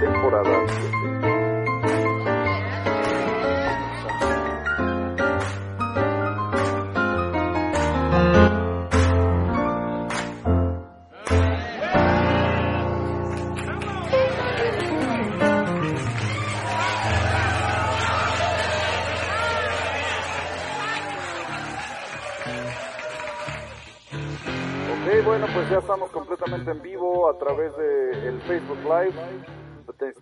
temporada 7. Ok, bueno, pues ya estamos completamente en vivo a través de el Facebook Live.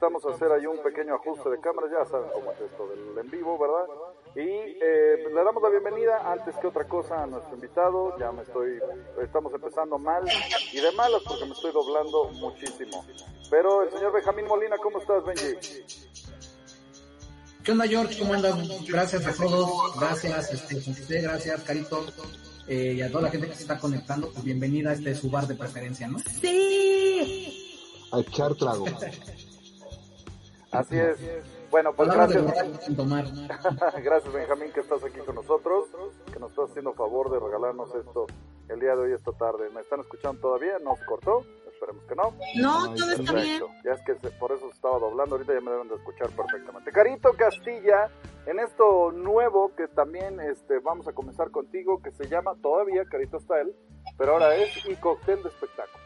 Necesitamos hacer ahí un pequeño ajuste de cámara, ya saben cómo es esto del en vivo, ¿verdad? Y eh, pues le damos la bienvenida antes que otra cosa a nuestro invitado. Ya me estoy, estamos empezando mal y de malas porque me estoy doblando muchísimo. Pero el señor Benjamín Molina, ¿cómo estás, Benji? ¿Qué onda, George? ¿Cómo andas? Gracias a todos. Gracias, este, José, gracias, Carito. Eh, y a toda la gente que se está conectando, pues bienvenida a este su bar de preferencia, ¿no? Sí. A echar trago. Así es. Bueno, pues gracias. gracias, Benjamín, que estás aquí con nosotros, que nos estás haciendo favor de regalarnos esto el día de hoy, esta tarde. ¿Me están escuchando todavía? ¿No se cortó? Esperemos que no. No, todo está bien. Perfecto. Ya es que se- por eso se estaba doblando, ahorita ya me deben de escuchar perfectamente. Carito Castilla, en esto nuevo que también este, vamos a comenzar contigo, que se llama todavía Carito Style, pero ahora es y cóctel de espectáculo.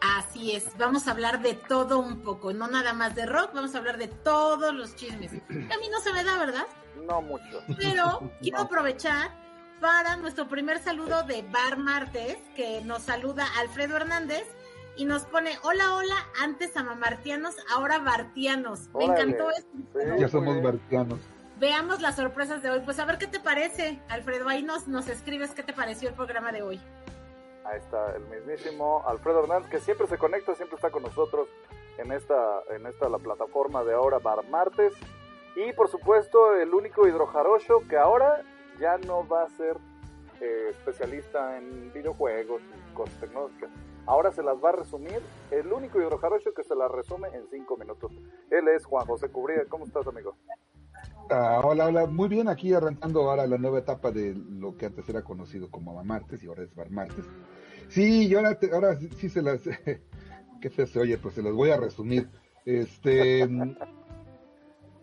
Así es, vamos a hablar de todo un poco, no nada más de rock, vamos a habber de todos los chismes. A mí no se me da, ¿verdad? No mucho. Pero quiero aprovechar para nuestro primer saludo de Bar Martes, que nos saluda Alfredo Hernández y nos pone, hola, hola, antes amamartianos, ahora bartianos. Me Órale. encantó esto. Sí, Ya somos bien. marcianos. Veamos las sorpresas de hoy. Pues a ver qué te parece, Alfredo. Ahí nos, nos escribes qué te pareció el programa de hoy. Ahí está el mismísimo Alfredo Hernández, que siempre se conecta, siempre está con nosotros en esta, en esta la plataforma de ahora Bar Martes. Y por supuesto, el único hidrojarocho que ahora ya no va a ser eh, especialista en videojuegos y cosas tecnológicas. Ahora se las va a resumir, el único hidrojarocho que se las resume en cinco minutos. Él es Juan José Cubría. ¿Cómo estás, amigo? Ah, hola, hola. Muy bien, aquí arrancando ahora la nueva etapa de lo que antes era conocido como Bar Martes y ahora es Bar Martes. Sí, y ahora, te- ahora sí, sí se las... Qué se oye, pues se las voy a resumir. Este...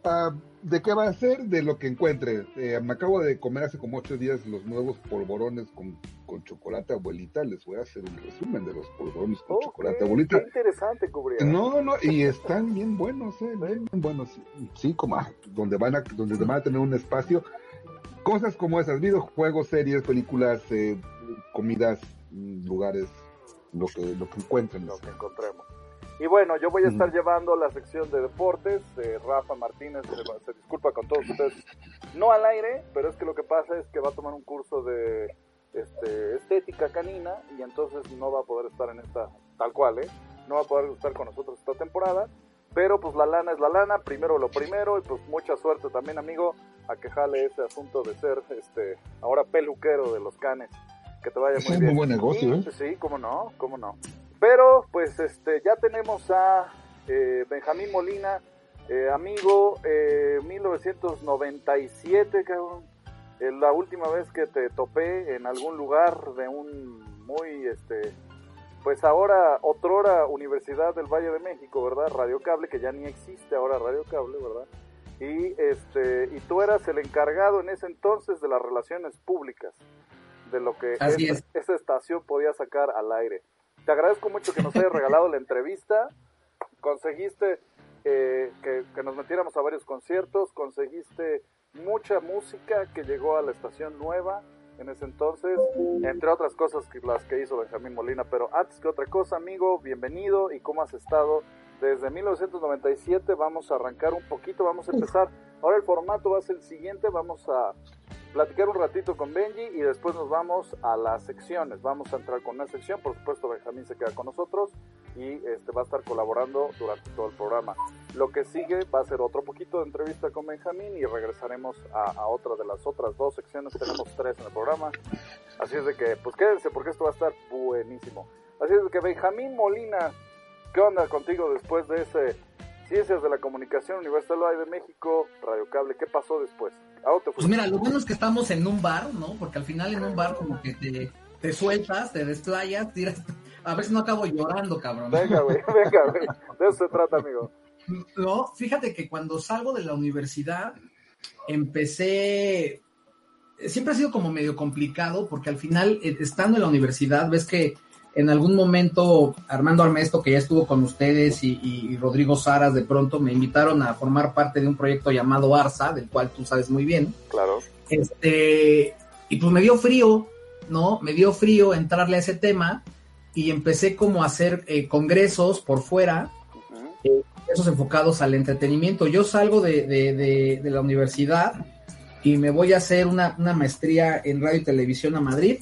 ah, ¿De qué va a ser? De lo que encuentre. Eh, me acabo de comer hace como ocho días los nuevos polvorones con, con chocolate abuelita. Les voy a hacer un resumen de los polvorones con chocolate abuelita. Qué interesante, Cubría. No, no, y están bien buenos, eh, bien buenos. Sí, como ah, donde van a, donde van a tener un espacio. Cosas como esas, videojuegos, series, películas, eh, comidas, lugares, lo que, lo que encuentren. lo que encontremos. Y bueno, yo voy a estar Ujú. llevando la sección de deportes. eh, Rafa Martínez se, se disculpa con todos ustedes. No al aire, pero es que lo que pasa es que va a tomar un curso de este, estética canina y entonces no va a poder estar en esta, tal cual, ¿eh? No va a poder estar con nosotros esta temporada. Pero pues la lana es la lana, primero lo primero, y pues mucha suerte también, amigo, a que jale ese asunto de ser este ahora peluquero de los canes. Que te vaya Es muy un bien. muy buen negocio, Y, ¿eh? Sí, cómo no, cómo no. Pero pues este ya tenemos a eh, Benjamín Molina, eh, amigo, eh, 1997, cabrón. La última vez que te topé en algún lugar de un muy, este, pues ahora, otrora Universidad del Valle de México, ¿verdad? Radio Cable, que ya ni existe ahora Radio Cable, ¿verdad? Y, este, y tú eras el encargado en ese entonces de las relaciones públicas, de lo que Así esa, esa estación podía sacar al aire. Te agradezco mucho que nos hayas regalado la entrevista, conseguiste eh, que, que nos metiéramos a varios conciertos, conseguiste mucha música que llegó a la estación nueva en ese entonces, entre otras cosas que las que hizo Benjamín Molina. Pero antes que otra cosa, amigo, bienvenido y cómo has estado. Desde 1997 vamos a arrancar un poquito, vamos a empezar. Ahora el formato va a ser el siguiente, vamos a platicar un ratito con Benji y después nos vamos a las secciones. Vamos a entrar con una sección, por supuesto Benjamín se queda con nosotros y este va a estar colaborando durante todo el programa. Lo que sigue va a ser otro poquito de entrevista con Benjamín y regresaremos a, otra de las otras dos secciones. Tenemos tres en el programa. Así es de que, pues quédense porque esto va a estar buenísimo. Así es de que Benjamín Molina, ¿qué onda contigo después de ese Ciencias de la Comunicación, Universidad de México, Radio Cable? ¿Qué pasó después? ¿A dónde te Pues mira, lo bueno es que estamos en un bar, ¿no? Porque al final en un bar como que te, te sueltas, te desplayas, tiras... A ver si no acabo llorando, cabrón. Venga, güey, venga, güey. De eso se trata, amigo. No, fíjate que cuando salgo de la universidad empecé, siempre ha sido como medio complicado porque al final, eh, estando en la universidad, ves que en algún momento Armando Armesto, que ya estuvo con ustedes, y, y Rodrigo Saras, de pronto me invitaron a formar parte de un proyecto llamado ARSA, del cual tú sabes muy bien. Claro. Este, y pues me dio frío, ¿no? Me dio frío entrarle a ese tema y empecé como a hacer eh, congresos por fuera, Ujú. esos enfocados al entretenimiento. Yo salgo de, de- de- de la universidad y me voy a hacer una, una maestría en radio y televisión a Madrid.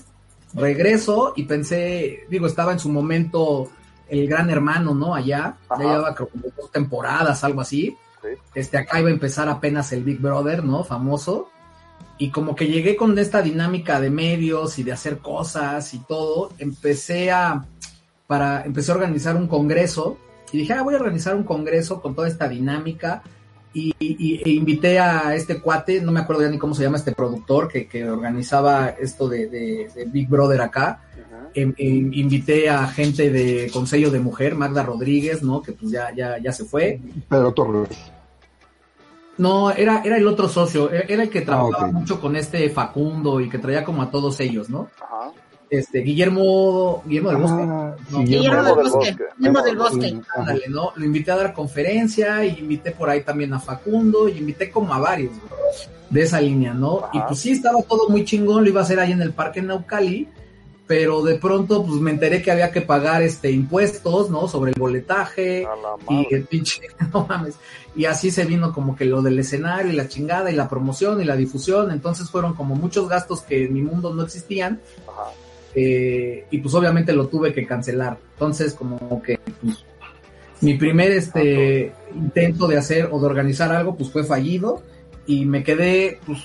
Regreso y pensé, digo, estaba en su momento el gran hermano, ¿no? Allá, Ajá. ya llevaba creo como dos temporadas, algo así. Sí. Este, acá iba a empezar apenas el Big Brother, ¿no? Famoso. Y como que llegué con esta dinámica de medios y de hacer cosas y todo, empecé a, para, empecé a organizar un congreso y dije, ah, voy a organizar un congreso con toda esta dinámica y, y- e invité a este cuate, no me acuerdo ya ni cómo se llama este productor que, que organizaba esto de, de- de Big Brother acá. Em- em- invité a gente de Consejo de Mujer, Magda Rodríguez, ¿no? Que pues ya, ya, ya se fue. Pedro Torres. No, era, era el otro socio, e- era el que trabajaba ok. mucho con este Facundo y que traía como a todos ellos, ¿no? Ajá. Este, Guillermo, Guillermo del Bosque. Ah, No. Guillermo del Bosque. Bosque. Memo del Bosque. Ándale, ¿no? Lo invité a dar conferencia y invité por ahí también a Facundo y invité como a varios de esa línea, ¿no? Ajá. Y pues sí, estaba todo muy chingón, lo iba a hacer ahí en el Parque Naucali, pero de pronto pues me enteré que había que pagar este impuestos, ¿no? Sobre el boletaje y el pinche, no mames. Y así se vino como que lo del escenario y la chingada y la promoción y la difusión, entonces fueron como muchos gastos que en mi mundo no existían Ajá. Eh, y pues obviamente lo tuve que cancelar. Entonces, como que pues, mi primer este intento de hacer o de organizar algo, pues fue fallido y me quedé, pues,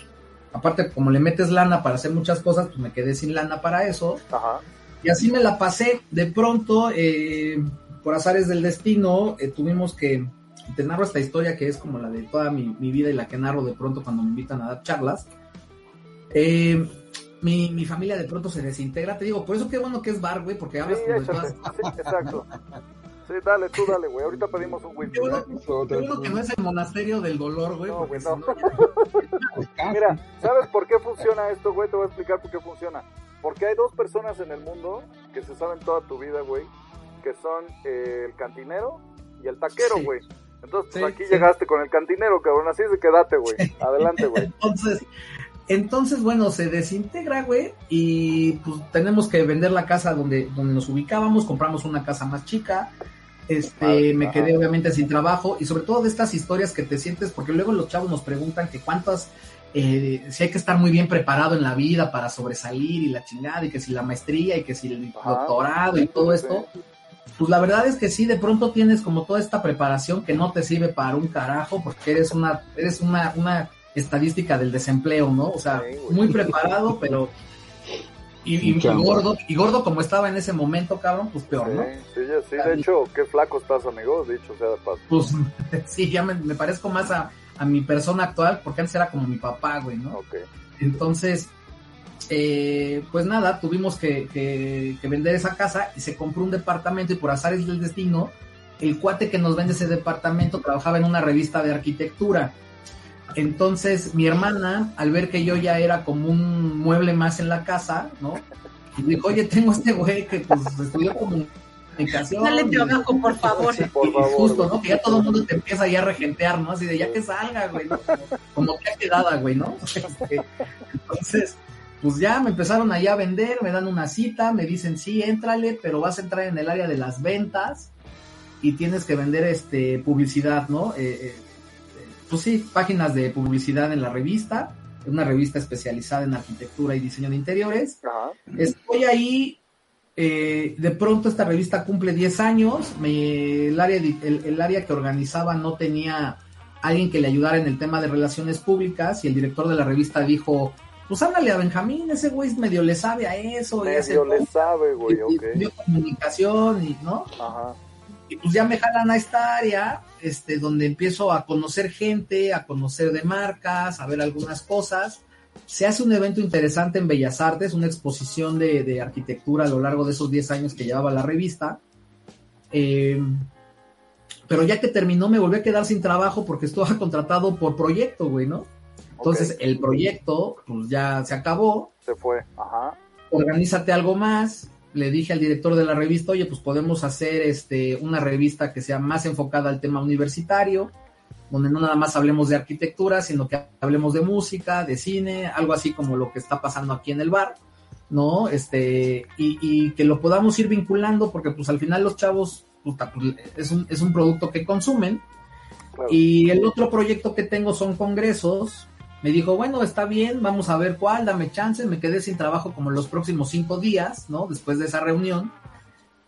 aparte como le metes lana para hacer muchas cosas, pues me quedé sin lana para eso Ajá. y así me la pasé. De pronto, eh, por azares del destino, eh, tuvimos que, te narro esta historia que es como la de toda mi, mi vida y la que narro de pronto cuando me invitan a dar charlas. Eh, mi, mi familia de pronto se desintegra, te digo, por eso qué bueno que es bar, güey, porque Sí, hablas como de échate. todas... Sí, exacto. Sí, dale, tú dale, güey. Ahorita pedimos un whisky. Qué bueno, ¿eh? que no es el monasterio del dolor, güey, No, güey, si no. casi. Mira, ¿sabes por qué funciona esto, güey? Te voy a explicar por qué funciona. Porque hay dos personas en el mundo que se saben toda tu vida, güey, que son eh, el cantinero y el taquero, Sí. güey. Entonces, pues Sí, aquí sí. llegaste con el cantinero, cabrón. Así es de quédate, güey. Adelante, güey. Entonces, entonces, bueno, se desintegra, güey, y pues tenemos que vender la casa donde, donde nos ubicábamos, compramos una casa más chica, este, me ajá. quedé obviamente sin trabajo, y sobre todo de estas historias que te sientes, porque luego los chavos nos preguntan que cuántas, eh, si hay que estar muy bien preparado en la vida para sobresalir y la chingada, y que si la maestría, y que si el Ajá. doctorado y todo Sí. esto, pues la verdad es que sí, de pronto tienes como toda esta preparación que no te sirve para un carajo porque eres una, eres una, una estadística del desempleo, ¿no? O sea, muy preparado, pero y, y- y Chamba. gordo, y gordo como estaba en ese momento, cabrón, pues peor, ¿no? Sí, sí, ya- sí, de hecho, qué flaco estás, amigo. Dicho sea de paso. Pues sí, ya me, me parezco más a, a mi persona actual, porque antes era como mi papá, güey, ¿no? Ok. Entonces, eh, pues nada, tuvimos que, que- que vender esa casa y se compró un departamento y por azares del destino, el cuate que nos vende ese departamento trabajaba en una revista de arquitectura. Entonces, mi hermana, al ver que yo ya era como un mueble más en la casa, ¿no? Y dijo, oye, tengo este güey que pues estudió comunicación. Dale de abajo, por favor. Por y- y favor, justo. ¿no? Que ya todo el mundo te empieza ya a regentear, ¿no? Así de ya que salga, güey, ¿no? Como, como que quedada, güey, ¿no? Este, Entonces, pues ya me empezaron allá a vender, me dan una cita, me dicen, sí, éntrale, pero vas a entrar en el área de las ventas y tienes que vender este publicidad, ¿no? Eh, eh, pues sí, páginas de publicidad en la revista, una revista especializada en arquitectura y diseño de interiores. Ajá. Estoy ahí eh, de pronto esta revista cumple 10 años, me, el, área, el, el, área que organizaba no tenía alguien que le ayudara en el tema de relaciones públicas y el director de la revista dijo, pues ándale a Benjamín, ese güey medio le sabe a eso. Medio le sabe, güey, ok. Dio comunicación y, ¿no? Ajá. Y pues ya me jalan a esta área, este, donde empiezo a conocer gente, a conocer de marcas, a ver algunas cosas se hace un evento interesante en Bellas Artes, una exposición de, de arquitectura a lo largo de esos 10 años que llevaba la revista. Eh, pero ya que terminó me volví a quedar sin trabajo porque estaba contratado por proyecto, güey, ¿no? Entonces okay. el proyecto pues ya se acabó. Se fue, ajá. Organízate algo más. Le dije al director de la revista, oye, pues podemos hacer este una revista que sea más enfocada al tema universitario donde no nada más hablemos de arquitectura, sino que hablemos de música, de cine, algo así como lo que está pasando aquí en el bar, ¿no? Este, y, y que lo podamos ir vinculando, porque pues al final los chavos, puta, pues, es, un, es un producto que consumen. Claro. Y el otro proyecto que tengo son congresos. Me dijo, bueno, está bien, vamos a ver cuál, dame chance. Me quedé sin trabajo como los próximos cinco días, ¿no? Después de esa reunión.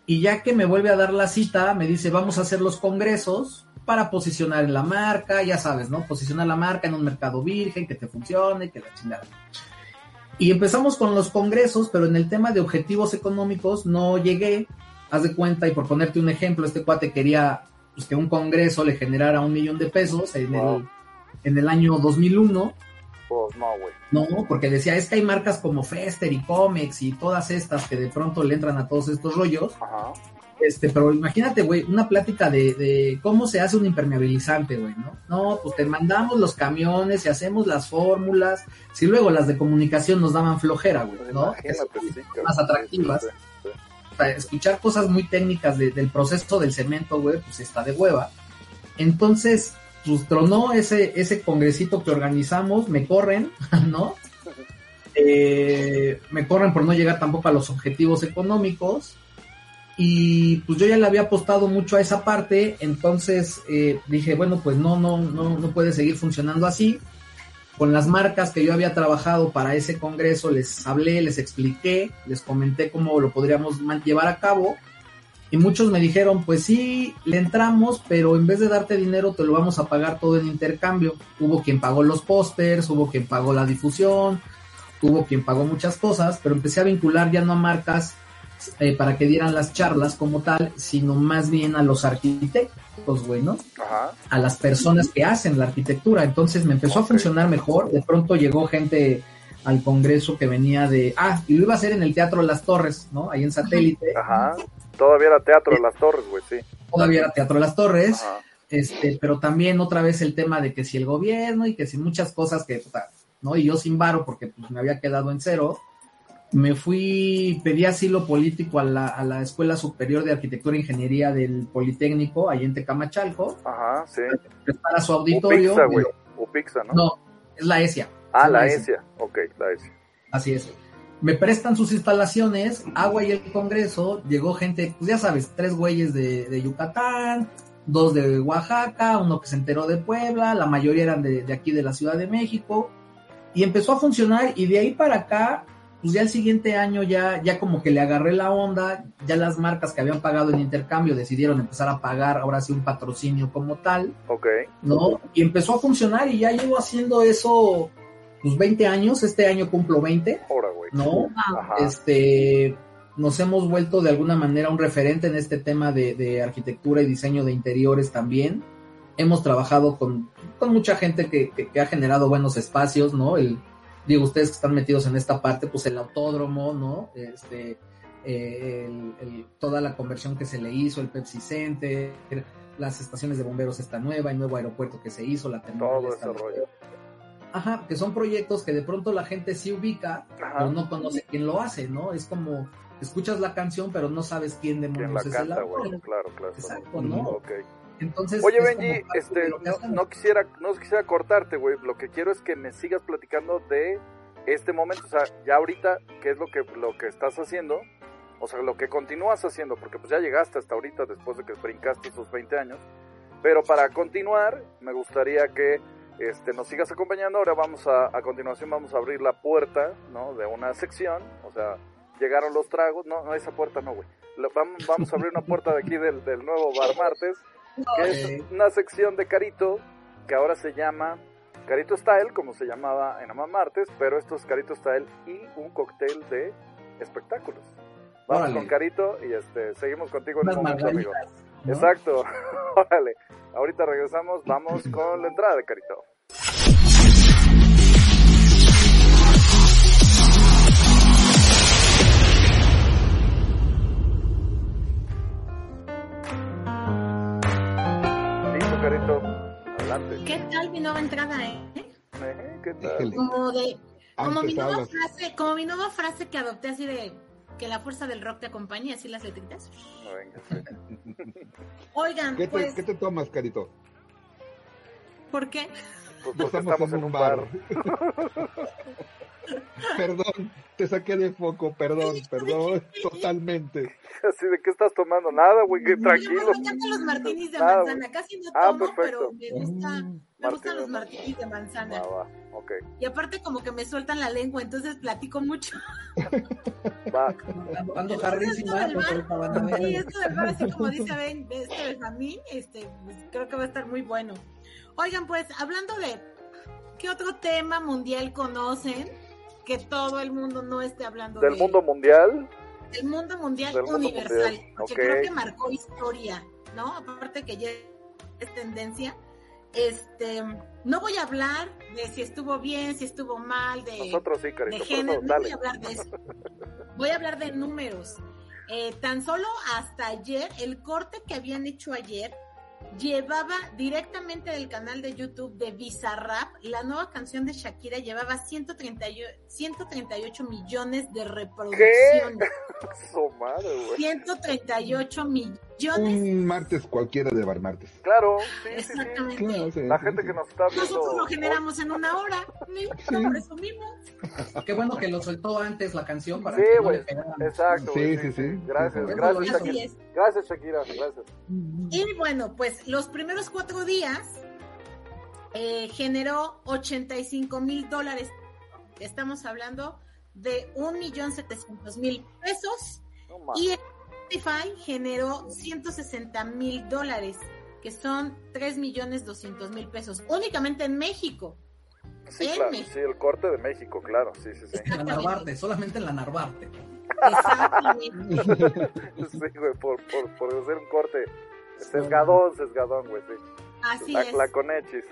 Y ya que me vuelve a dar la cita, me dice, vamos a hacer los congresos para posicionar la marca, ya sabes, ¿no? Posicionar la marca en un mercado virgen, que te funcione, que la chingada. Y empezamos con los congresos, pero en el tema de objetivos económicos no llegué. Haz de cuenta, y por ponerte un ejemplo, este cuate quería pues, que un congreso le generara un millón de pesos en el año 2001. Pues no, güey. No, porque decía, es que hay marcas como Fester y Comex y todas estas que de pronto le entran a todos estos rollos. Ajá. Este, pero imagínate, güey, una plática de, de, cómo se hace un impermeabilizante, güey, ¿no? No, pues te mandamos los camiones y hacemos las fórmulas. Si luego las de comunicación nos daban flojera, güey, ¿no? Que son sí, más atractivas. Sí, sí, Para escuchar cosas muy técnicas de, del proceso del cemento, güey, pues está de hueva. Entonces, pues tronó ese, ese congresito que organizamos, me corren, ¿no? Eh, me corren por no llegar tampoco a los objetivos económicos y pues yo ya le había apostado mucho a esa parte, entonces eh, dije, bueno, pues no, no, no, no puede seguir funcionando así. Con las marcas que yo había trabajado para ese congreso, les hablé, les expliqué, les comenté cómo lo podríamos llevar a cabo. Y muchos me dijeron, pues sí, le entramos, pero en vez de darte dinero, te lo vamos a pagar todo en intercambio. Hubo quien pagó los pósters, hubo quien pagó la difusión, hubo quien pagó muchas cosas, pero empecé a vincular ya no a marcas eh, para que dieran las charlas como tal, sino más bien a los arquitectos, güey, ¿no? Ajá. A las personas que hacen la arquitectura. Entonces me empezó okay. a funcionar mejor. De pronto llegó gente al congreso que venía de. Ah, y lo iba a hacer en el Teatro Las Torres, ¿no? Ahí en satélite. Ajá. Todavía era Teatro de Las Torres, güey, sí. Todavía era Teatro Las Torres. Ajá. Este, pero también otra vez el tema de que si el gobierno y que si muchas cosas que, ¿no? Y yo sin varo porque pues, me había quedado en cero me fui, pedí asilo político a la, a la Escuela Superior de Arquitectura e Ingeniería del Politécnico, ahí en Tecamachalco. Ajá, sí. Para su auditorio. Upixa, güey. Upixa, ¿no? No, es la ESIA. Ah, la, la ESIA. ok, la ESIA. Así es. Me prestan sus instalaciones, hago ahí el congreso, llegó gente, pues ya sabes, tres güeyes de, de Yucatán, dos de Oaxaca, uno que se enteró de Puebla, la mayoría eran de, de aquí de la Ciudad de México, y empezó a funcionar, y de ahí para acá pues ya el siguiente año ya, ya como que le agarré la onda, ya las marcas que habían pagado en intercambio decidieron empezar a pagar ahora sí un patrocinio como tal. Ok. ¿No? Y empezó a funcionar y ya llevo haciendo eso pues 20 años, este año cumplo 20. Ahora, güey. ¿No? Ajá. Este, nos hemos vuelto de alguna manera un referente en este tema de, de arquitectura y diseño de interiores también. Hemos trabajado con, con mucha gente que, que, que ha generado buenos espacios, ¿no? El, digo, ustedes que están metidos en esta parte, pues el autódromo, ¿no? Este, eh, el, el, toda la conversión que se le hizo, el Pepsi Center, las estaciones de bomberos esta nueva, el nuevo aeropuerto que se hizo, la Todo ese rollo. Ajá, que son proyectos que de pronto la gente sí ubica, Ajá. pero no conoce quién lo hace, ¿no? Es como, escuchas la canción, pero no sabes quién demonios ¿Quién la canta, es el autor. Claro, claro. Exacto, ¿no? Okay. Entonces, Oye, Benji, este, no, no, quisiera, no quisiera cortarte, güey. Lo que quiero es que me sigas platicando de este momento. O sea, ya ahorita, ¿qué es lo que, lo que estás haciendo? O sea, lo que continúas haciendo, porque pues ya llegaste hasta ahorita después de que brincaste esos 20 años. Pero para continuar, me gustaría que este, nos sigas acompañando. Ahora vamos a, a continuación, vamos a abrir la puerta, ¿no? De una sección, o sea, llegaron los tragos. No, no, esa puerta no, güey. Vamos, vamos a abrir una puerta de aquí del, del nuevo Bar Martes, que es una sección de Carito que ahora se llama Carito Style, como se llamaba en Ama Martes, pero esto es Carito Style y un cóctel de espectáculos. Vamos Órale. con Carito y este seguimos contigo en un momento, amigo. Exacto. Órale. Ahorita regresamos, vamos con la entrada de Carito. Listo, Carito. Adelante. ¿Qué tal mi nueva entrada, eh? Eh, ¿Qué tal? Como de, como mi nueva frase, como mi nueva frase que adopté así de que la fuerza del rock te acompañe, así las letritas. No, venga, sí. Oigan, ¿Qué te, pues, ¿Qué te tomas, Carito? ¿por qué? Pues porque estamos en un bar. perdón, te saqué de foco, perdón, perdón, totalmente. Así de qué estás tomando nada, güey, que tranquilo. me encantan los martinis de Nada, manzana, casi no Ah, tomo, perfecto. pero me gusta, me gustan los Martini. martinis de manzana. Va, va, ok, Y aparte como que me sueltan la lengua, entonces platico mucho. va. Ando, ando jarrísima, Esto del pues, bar. Sí, esto del bar, así como dice Ben, este Benjamín, este, pues, creo que va a estar muy bueno. Oigan, pues, hablando de qué otro tema mundial conocen, que todo el mundo no esté hablando Del de mundo mundial, el mundo mundial Del mundo universal, mundial, porque ok. creo que marcó historia, ¿no? Aparte que ya es tendencia. Este, no voy a hablar de si estuvo bien, si estuvo mal, de nosotros sí, de Carito, por género, no voy a hablar de eso. Voy a hablar de números. Eh, tan solo hasta ayer, el corte que habían hecho ayer llevaba directamente del canal de YouTube de Bizarrap, la nueva canción de Shakira llevaba 138, 138 millones de reproducciones. Su madre, güey. 138 millones. Un martes cualquiera de bar martes. Claro, sí, sí, sí. Exactamente. Claro, sí, La sí, gente sí. que nos está viendo. Nosotros lo generamos en una hora. ¿sí? ¿Cómo resumimos? Qué bueno que lo soltó antes la canción para Sí, que no le. Exacto, Sí, sí, sí. Gracias, gracias, Shakira. Gracias, Shakira, gracias. Y bueno, pues los primeros cuatro días eh, generó 85 mil dólares. Estamos hablando de 1.700.000 pesos. No mames. Y Spotify generó 160 mil dólares, que son 3.200.000 pesos. Únicamente en México. Sí, en claro, México. sí, el corte de México, claro, sí, sí, sí. En la Narvarte, solamente en la Narvarte. Exactamente. Sí, güey, por, por, por hacer un corte. Sesgadón, sesgadón, güey, sí. Así La, es. la conechis.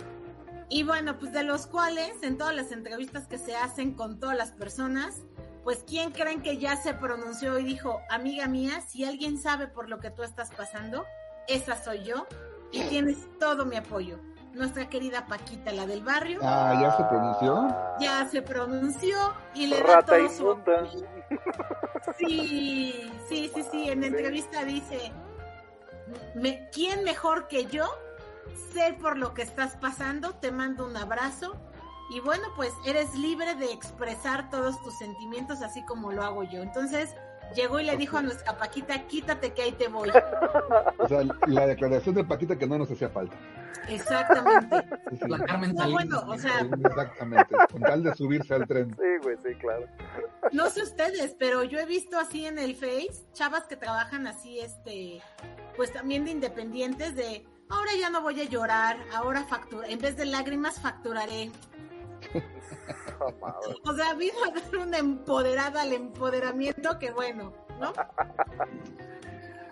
Y bueno, pues de los cuales en todas las entrevistas que se hacen con todas las personas, pues ¿quién creen que ya se pronunció y dijo, amiga mía, si alguien sabe por lo que tú estás pasando, esa soy yo y tienes todo mi apoyo. Nuestra querida Paquita, la del barrio, Ah, ¿ya se pronunció? ya se pronunció y le da Rata todo su. Sí, sí, sí, sí, en entrevista dice, me, ¿quién mejor que yo? Sé por lo que estás pasando, te mando un abrazo y bueno, pues eres libre de expresar todos tus sentimientos así como lo hago yo. Entonces llegó y le dijo a nuestra Paquita, quítate que ahí te voy. O sea, la declaración de Paquita que no nos hacía falta. Exactamente. Sí, sí. La Carmen No, Salinas. bueno, o sea, Exactamente, con tal de subirse al tren. Sí, güey, sí, claro. no sé ustedes, pero yo he visto así en el Face, chavas que trabajan así, este, pues también de independientes, de ahora ya no voy a llorar, ahora factura, en vez de lágrimas facturaré. O sea, vino a dar una empoderada al empoderamiento que bueno, ¿no?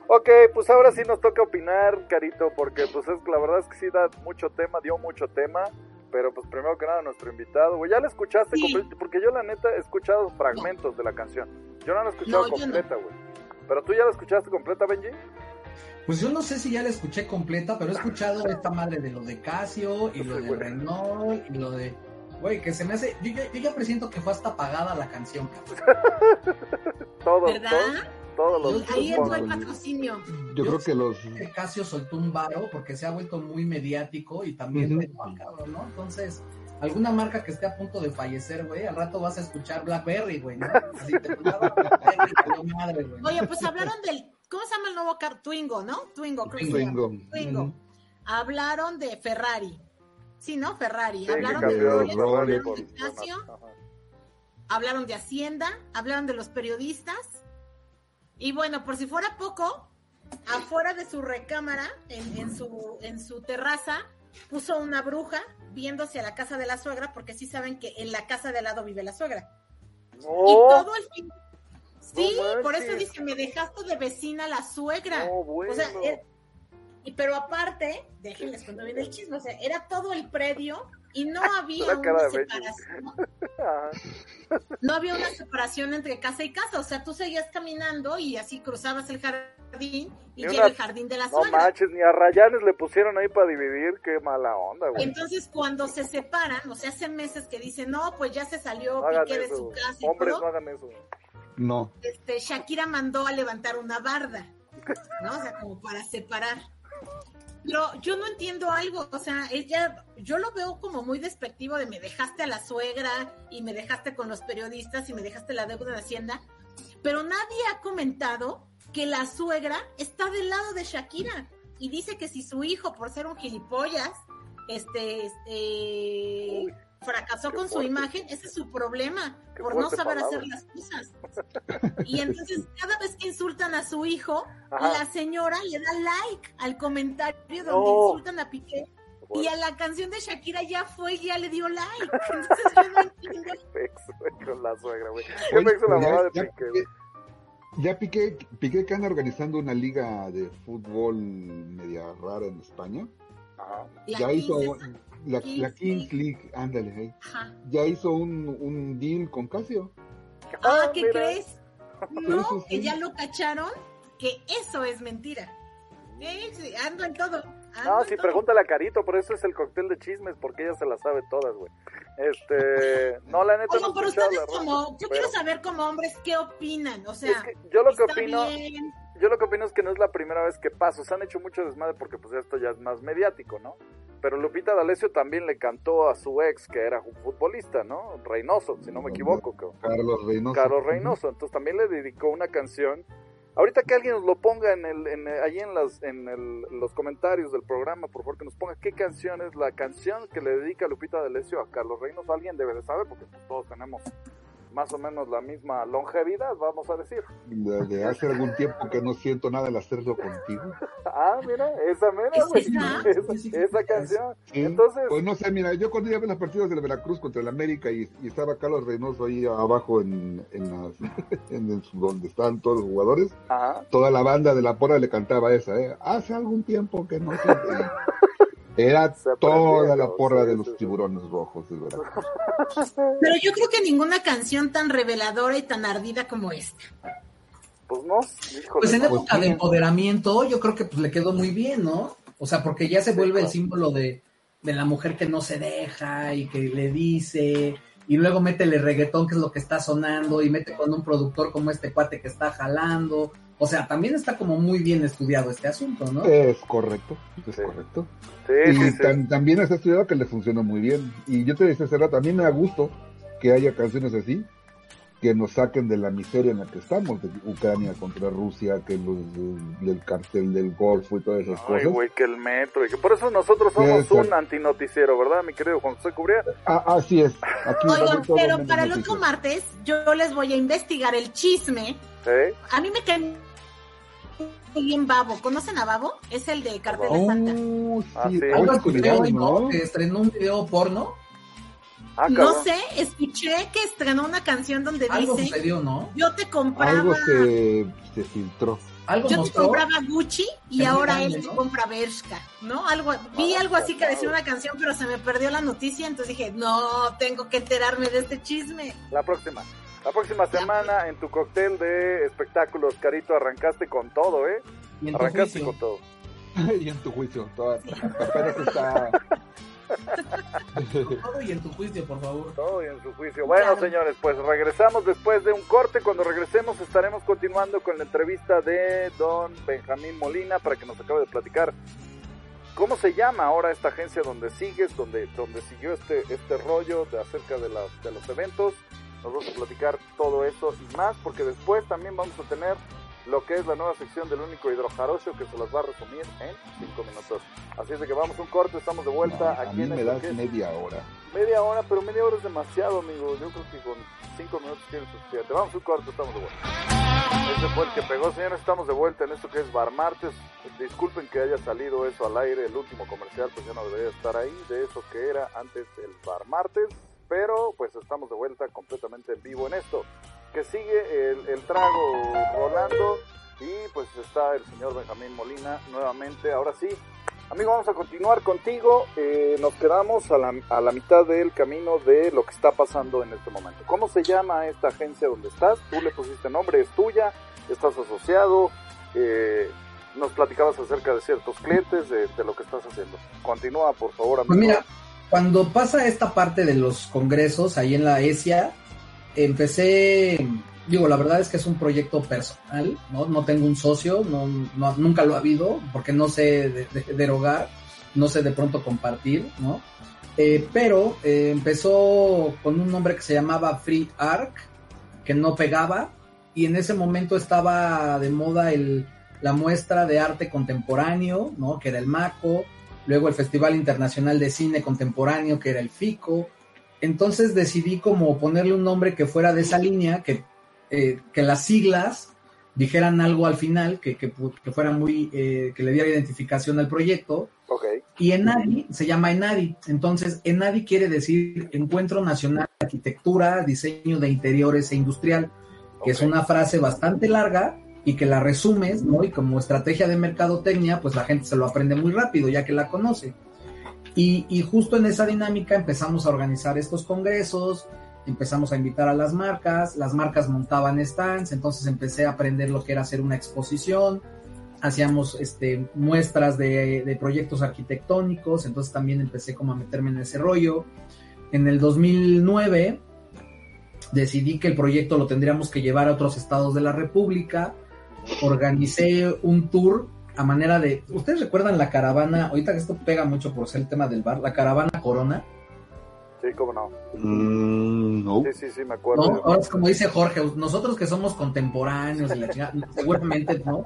Ok, pues ahora sí nos toca opinar, Carito, porque pues es la verdad es que sí da mucho tema, dio mucho tema, pero pues primero que nada nuestro invitado, güey, ya la escuchaste Sí. porque yo la neta he escuchado fragmentos de la canción. Yo no la he escuchado No, completa, güey. Pero tú ya la escuchaste completa, Benji? Pues yo no sé si ya la escuché completa, pero he escuchado esta madre de lo de Casio y lo de. Renault y lo de. Güey, que se me hace. Yo, ya- yo ya presiento que fue hasta apagada la canción, cabrón. Todos, ¿Verdad? todos, todos los Ahí entró el patrocinio. Yo creo que los... Que Casio soltó un varo porque se ha vuelto muy mediático y también. Entonces, alguna marca que esté a punto de fallecer, güey, al rato vas a escuchar Blackberry, güey, ¿no? Así te Blackberry, madre, güey. ¿no? Oye, pues hablaron del, ¿cómo se llama el nuevo carro? Twingo, ¿no? Twingo. Twingo. Twingo. Ujú. Hablaron de Ferrari. Sí, ¿no? Ferrari. Sí, hablaron de Rolex hablaron por- de hablaron de Hacienda, hablaron de los periodistas. Y bueno, por si fuera poco, afuera de su recámara, en, en su, en su terraza, puso una bruja viéndose a la casa de la suegra, porque sí saben que en la casa de al lado vive la suegra. No, Y todo el fin. Sí, No por eso dice, me dejaste de vecina la suegra. no, bueno. O sea, er- y pero aparte, déjenles cuando viene el chisme, o sea, era todo el predio y no había una separación. No había una separación entre casa y casa, o sea, tú seguías caminando y así cruzabas el jardín y Ni llega una- el jardín de la No suegra. manches, ni a Rayanes le pusieron ahí para dividir, qué mala onda, güey. entonces cuando se separan, o sea, hace meses que dicen, no, pues ya se salió No Piqué de su casa y hombres todo, no hagan eso. No. este, Shakira mandó a levantar una barda, ¿no? O sea, como para separar. Pero yo no entiendo algo, o sea, ella, yo lo veo como muy despectivo de me dejaste a la suegra y me dejaste con los periodistas y me dejaste la deuda de Hacienda, pero nadie ha comentado que la suegra está del lado de Shakira y dice que si su hijo, por ser un gilipollas, este, este, fracasó qué con su imagen, ese es su problema, Qué por no saber palabra. hacer las cosas. Y entonces cada vez que insultan a su hijo, Ajá. la señora le da like al comentario donde No. insultan a Piqué. Y a la canción de Shakira ya fue y ya le dio like. Entonces yo no entiendo. pex, güey, con la suegra, güey. ¿Qué Oye, me hizo la mamá de Piqué, güey? Ya Piqué, Piqué que anda organizando una liga de fútbol media rara en España. Ajá. La ya hizo la, Kings la Kings League, ándale, ahí. Ajá. Ya hizo un, un deal con Casio. Ah, ¿qué mira. crees? No, sí. que ya lo cacharon, que eso es mentira. Sí, sí, ando en todo. ando No, en si todo. pregúntale a Carito, por eso es el cóctel de chismes, porque ella se las sabe todas, güey. Este, no, la neta Oigan, no pero ustedes como, yo pero quiero saber como hombres qué opinan, o sea, es que yo lo que opino, bien, yo lo que opino es que no es la primera vez que pasa, se han hecho mucho desmadre porque pues esto ya es más mediático, ¿no? Pero Lupita D'Alessio también le cantó a su ex, que era un futbolista, ¿no? Reynoso, si no me equivoco, creo. Carlos Reynoso. Carlos Reynoso, entonces también le dedicó una canción. Ahorita que alguien nos lo ponga en el, en, ahí en, las, en el- los comentarios del programa, por favor que nos ponga qué canción es la canción que le dedica Lupita D'Alessio a Carlos Reynoso. Alguien debe de saber porque todos tenemos más o menos la misma longevidad, vamos a decir. Desde hace algún tiempo que no siento nada al hacerlo contigo. Ah, mira, esa mera, ¿Es güey. esa? Canción. Sí, Entonces, pues no sé, mira, yo cuando iba a ver las partidas del Veracruz contra el América y, y estaba Carlos Reynoso ahí abajo en, en, las- en el- donde estaban todos los jugadores, ajá. toda la banda de la porra le cantaba esa, ¿eh? Hace algún tiempo que no sé. Era toda la porra Sí, de los sí. tiburones rojos del Veracruz. pero yo creo que ninguna canción tan reveladora y tan ardida como esta. Pues no, híjole. Pues en no. época de empoderamiento, yo creo que pues le quedó muy bien, ¿no? O sea, porque ya se Sí, vuelve el símbolo de, de la mujer que no se deja y que le dice, y luego métele reggaetón, que es lo que está sonando, y mete con un productor como este cuate que está jalando. O sea, también está como muy bien estudiado este asunto, ¿no? Es correcto, es Sí. correcto. Sí, y sí, sí. tan- también has estudiado que le funcionó muy bien. Y yo te decía hace rato, a mí me da gusto que haya canciones así que nos saquen de la miseria en la que estamos, de Ucrania contra Rusia, que los del, cartel del Golfo y todas esas Ay, cosas. güey, que el metro. Y que por eso nosotros somos Exacto. un antinoticiero, ¿verdad, mi querido Juan José Cubría? Ah, así es. Aquí Oigan, pero para el otro martes yo les voy a investigar el chisme. ¿Eh? A mí me cae muy bien Babo. ¿Conocen a Babo? Es el de Cartel de Oh, Santa. sí, Ah, sí. Algo Oye, escuché cuidado, hoy, ¿no? ¿no? Que estrenó un video porno. Ah, No sé, escuché que estrenó una canción donde Algo dice, sucedió, ¿no? yo te compraba, Algo se, se filtró. Algo yo te compraba Gucci y Es ahora grande, él te ¿no? compra Bershka, ¿no? Algo, vi Ah, algo así que decía una canción, pero se me perdió la noticia, entonces dije, no, tengo que enterarme de este chisme. La próxima. La próxima semana en tu cóctel de espectáculos, Carito, arrancaste con todo, ¿eh? Arrancaste juicio. con todo. y en tu juicio, toda, apenas está... Todo y en tu juicio, por favor. Todo y en su juicio. Bueno, Claro. señores, pues regresamos después de un corte. Cuando regresemos estaremos continuando con la entrevista de don Benjamín Molina para que nos acabe de platicar cómo se llama ahora esta agencia donde sigues, donde, donde siguió este, este rollo de acerca de, la- de los eventos. Nos vamos a platicar todo eso y más porque después también vamos a tener lo que es la nueva sección del único hidrojarocho que se las va a resumir en cinco minutos. Así es de que vamos un corte, estamos de vuelta No, a aquí mí en me das media hora. media hora, pero media hora es demasiado, amigo. Yo creo que con cinco minutos tienes suficiente. Vamos un corte, estamos de vuelta. Ese fue el que pegó, señores. Estamos de vuelta en esto que es Bar Martes. Disculpen que haya salido eso al aire, el último comercial, pues ya no debería estar ahí, de eso que era antes el Bar Martes. Pero pues estamos de vuelta completamente en vivo en esto. Que sigue el, el trago rolando y pues está el señor Benjamín Molina nuevamente. Ahora sí, amigo, vamos a continuar contigo. Eh, nos quedamos a la, a la mitad del camino de lo que está pasando en este momento. ¿Cómo se llama esta agencia donde estás? Tú le pusiste nombre, es tuya, estás asociado. Eh, nos platicabas acerca de ciertos clientes, de, de, lo que estás haciendo. Continúa, por favor, amigo. Pues mira, cuando pasa esta parte de los congresos ahí en la ESIA, empecé, digo, la verdad es que es un proyecto personal, ¿no? No tengo un socio, no, nunca lo ha habido, porque no sé de, de, derogar, no sé de pronto compartir, ¿no? Eh, pero eh, empezó con un nombre que se llamaba Free Arc, que no pegaba, y en ese momento estaba de moda el, la muestra de arte contemporáneo, ¿no? Que era el MACO, luego el Festival Internacional de Cine Contemporáneo, que era el FICO. Entonces decidí como ponerle un nombre que fuera de esa línea, que, eh, que las siglas dijeran algo al final, que, que, que fuera muy, eh, que le diera identificación al proyecto. Okay. Y ENADI se llama ENADI. Entonces, ENADI quiere decir Encuentro Nacional de Arquitectura, Diseño de Interiores e Industrial, que okay. es una frase bastante larga, y que la resumes, ¿no? Y como estrategia de mercadotecnia, pues la gente se lo aprende muy rápido, ya que la conoce. Y, justo en esa dinámica empezamos a organizar estos congresos, empezamos a invitar a las marcas, las marcas montaban stands, entonces empecé a aprender lo que era hacer una exposición, hacíamos este, muestras de, de proyectos arquitectónicos, entonces también empecé como a meterme en ese rollo. En el 2009 decidí que el proyecto lo tendríamos que llevar a otros estados de la República, organicé un tour a manera de. ¿Ustedes recuerdan la caravana? Ahorita que esto pega mucho por ser el tema del bar, la caravana Corona. Sí, cómo no. Mm, no. Sí, sí, sí, me acuerdo. ¿No? Ahora es como dice Jorge, nosotros que somos contemporáneos y la chingada, seguramente no.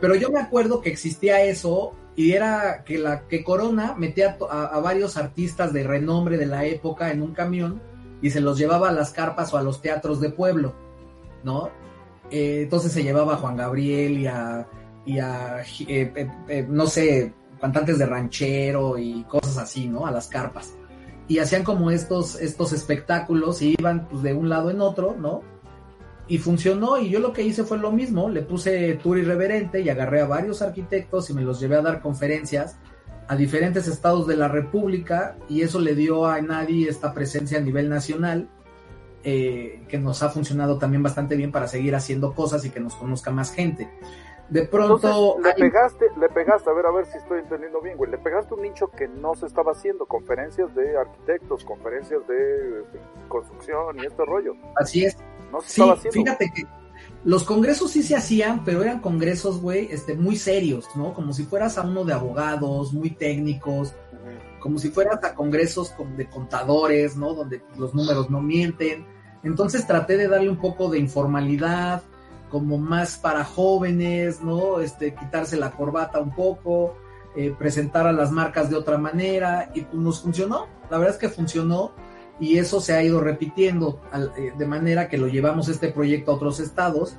Pero yo me acuerdo que existía eso y era que la que Corona metía a, a varios artistas de renombre de la época en un camión y se los llevaba a las carpas o a los teatros de pueblo, ¿no? Eh, entonces se llevaba a Juan Gabriel y a, y a eh, eh, eh, no sé, cantantes de ranchero y cosas así, ¿no? A las carpas. Y hacían como estos, estos espectáculos y iban pues, de un lado en otro, ¿no? Y funcionó y yo lo que hice fue lo mismo, le puse tour irreverente y agarré a varios arquitectos y me los llevé a dar conferencias a diferentes estados de la República y eso le dio a Nadie esta presencia a nivel nacional que nos ha funcionado también bastante bien para seguir haciendo cosas y que nos conozca más gente. De pronto... Entonces, le pegaste, le pegaste, a ver, a ver si estoy entendiendo bien, güey, le pegaste un nicho que no se estaba haciendo, conferencias de arquitectos, conferencias de, de construcción y este rollo. Así es. No se sí, estaba haciendo. fíjate que los congresos sí se hacían, pero eran congresos, güey, este, muy serios, ¿no? Como si fueras a uno de abogados, muy técnicos, uh -huh. como si fueras a congresos de contadores, ¿no? Donde los números no mienten. Entonces traté de darle un poco de informalidad, como más para jóvenes, ¿no? Este, quitarse la corbata un poco, eh, presentar a las marcas de otra manera, y pues nos funcionó. La verdad es que funcionó y eso se ha ido repitiendo de manera que lo llevamos este proyecto a otros estados